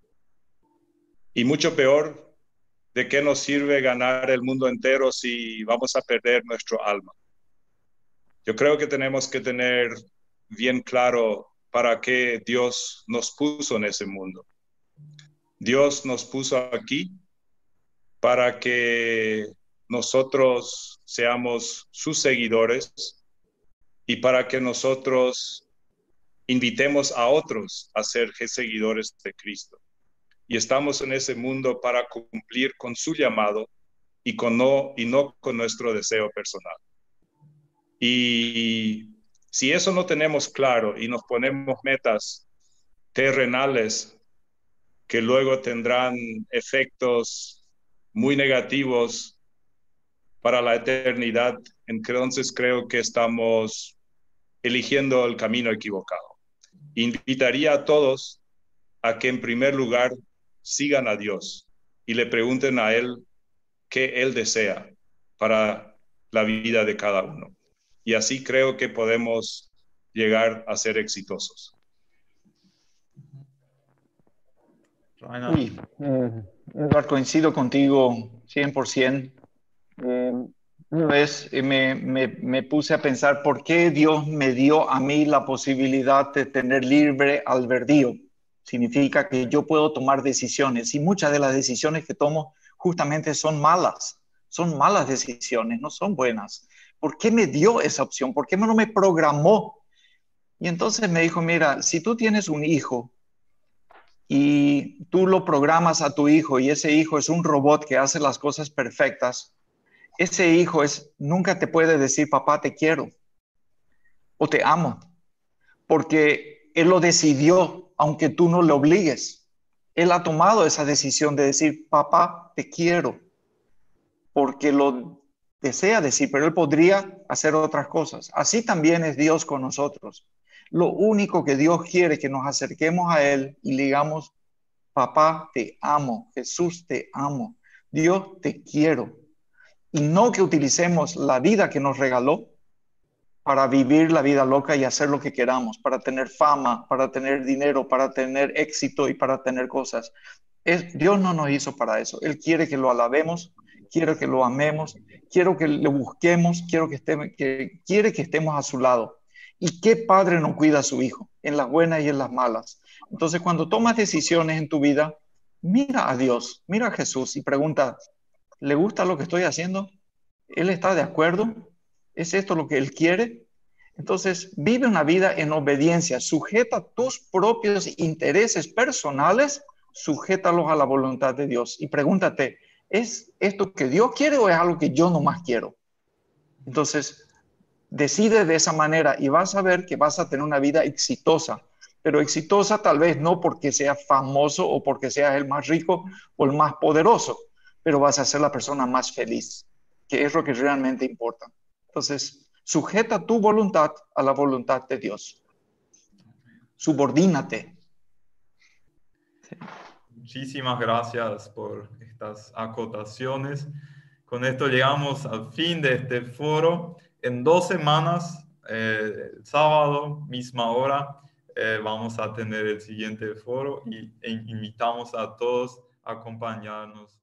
Speaker 2: Y mucho peor, ¿de qué nos sirve ganar el mundo entero si vamos a perder nuestro alma? Yo creo que tenemos que tener bien claro para qué Dios nos puso en ese mundo. Dios nos puso aquí para que nosotros seamos sus seguidores y para que nosotros invitemos a otros a ser seguidores de Cristo y estamos en ese mundo para cumplir con su llamado y, con no, y no con nuestro deseo personal. Y si eso no tenemos claro y nos ponemos metas terrenales que luego tendrán efectos muy negativos para la eternidad, entonces creo que estamos eligiendo el camino equivocado. Invitaría a todos a que en primer lugar sigan a Dios y le pregunten a Él qué Él desea para la vida de cada uno. y así creo que podemos llegar a ser exitosos.
Speaker 3: Sí, eh, coincido contigo 100%. Eh, una vez eh, me, me, me, puse a pensar por qué Dios me dio a mí la posibilidad de tener libre albedrío. Significa que yo puedo tomar decisiones y muchas de las decisiones que tomo justamente son malas. Son malas decisiones, no son buenas. ¿Por qué me dio esa opción? ¿Por qué no me programó? Y entonces me dijo, mira, si tú tienes un hijo y tú lo programas a tu hijo y ese hijo es un robot que hace las cosas perfectas, ese hijo es nunca te puede decir papá te quiero o te amo, porque él lo decidió aunque tú no le obligues. Él ha tomado esa decisión de decir papá te quiero porque lo desea decir, pero él podría hacer otras cosas. Así también es Dios con nosotros. Lo único que Dios quiere es que nos acerquemos a Él y digamos, papá, te amo, Jesús, te amo, Dios, te quiero. Y no que utilicemos la vida que nos regaló para vivir la vida loca y hacer lo que queramos, para tener fama, para tener dinero, para tener éxito y para tener cosas. Dios no nos hizo para eso. Él quiere que lo alabemos, quiere que lo amemos, quiero que le busquemos, quiero que, que quiere que estemos a su lado. ¿Y qué padre no cuida a su hijo en las buenas y en las malas? Entonces, cuando tomas decisiones en tu vida, mira a Dios, mira a Jesús y pregunta, ¿le gusta lo que estoy haciendo? ¿Él está de acuerdo? ¿Es esto lo que Él quiere? Entonces, vive una vida en obediencia, sujeta tus propios intereses personales, sujétalos a la voluntad de Dios y pregúntate, ¿es esto que Dios quiere o es algo que yo no más quiero? Entonces, Decide de esa manera y vas a ver que vas a tener una vida exitosa, pero exitosa tal vez no porque seas famoso o porque seas el más rico o el más poderoso, pero vas a ser la persona más feliz, que es lo que realmente importa. Entonces, sujeta tu voluntad a la voluntad de Dios. Subordínate.
Speaker 1: Muchísimas gracias por estas acotaciones. Con esto llegamos al fin de este foro en dos semanas, eh, sábado, misma hora, eh, vamos a tener el siguiente foro y e invitamos a todos a acompañarnos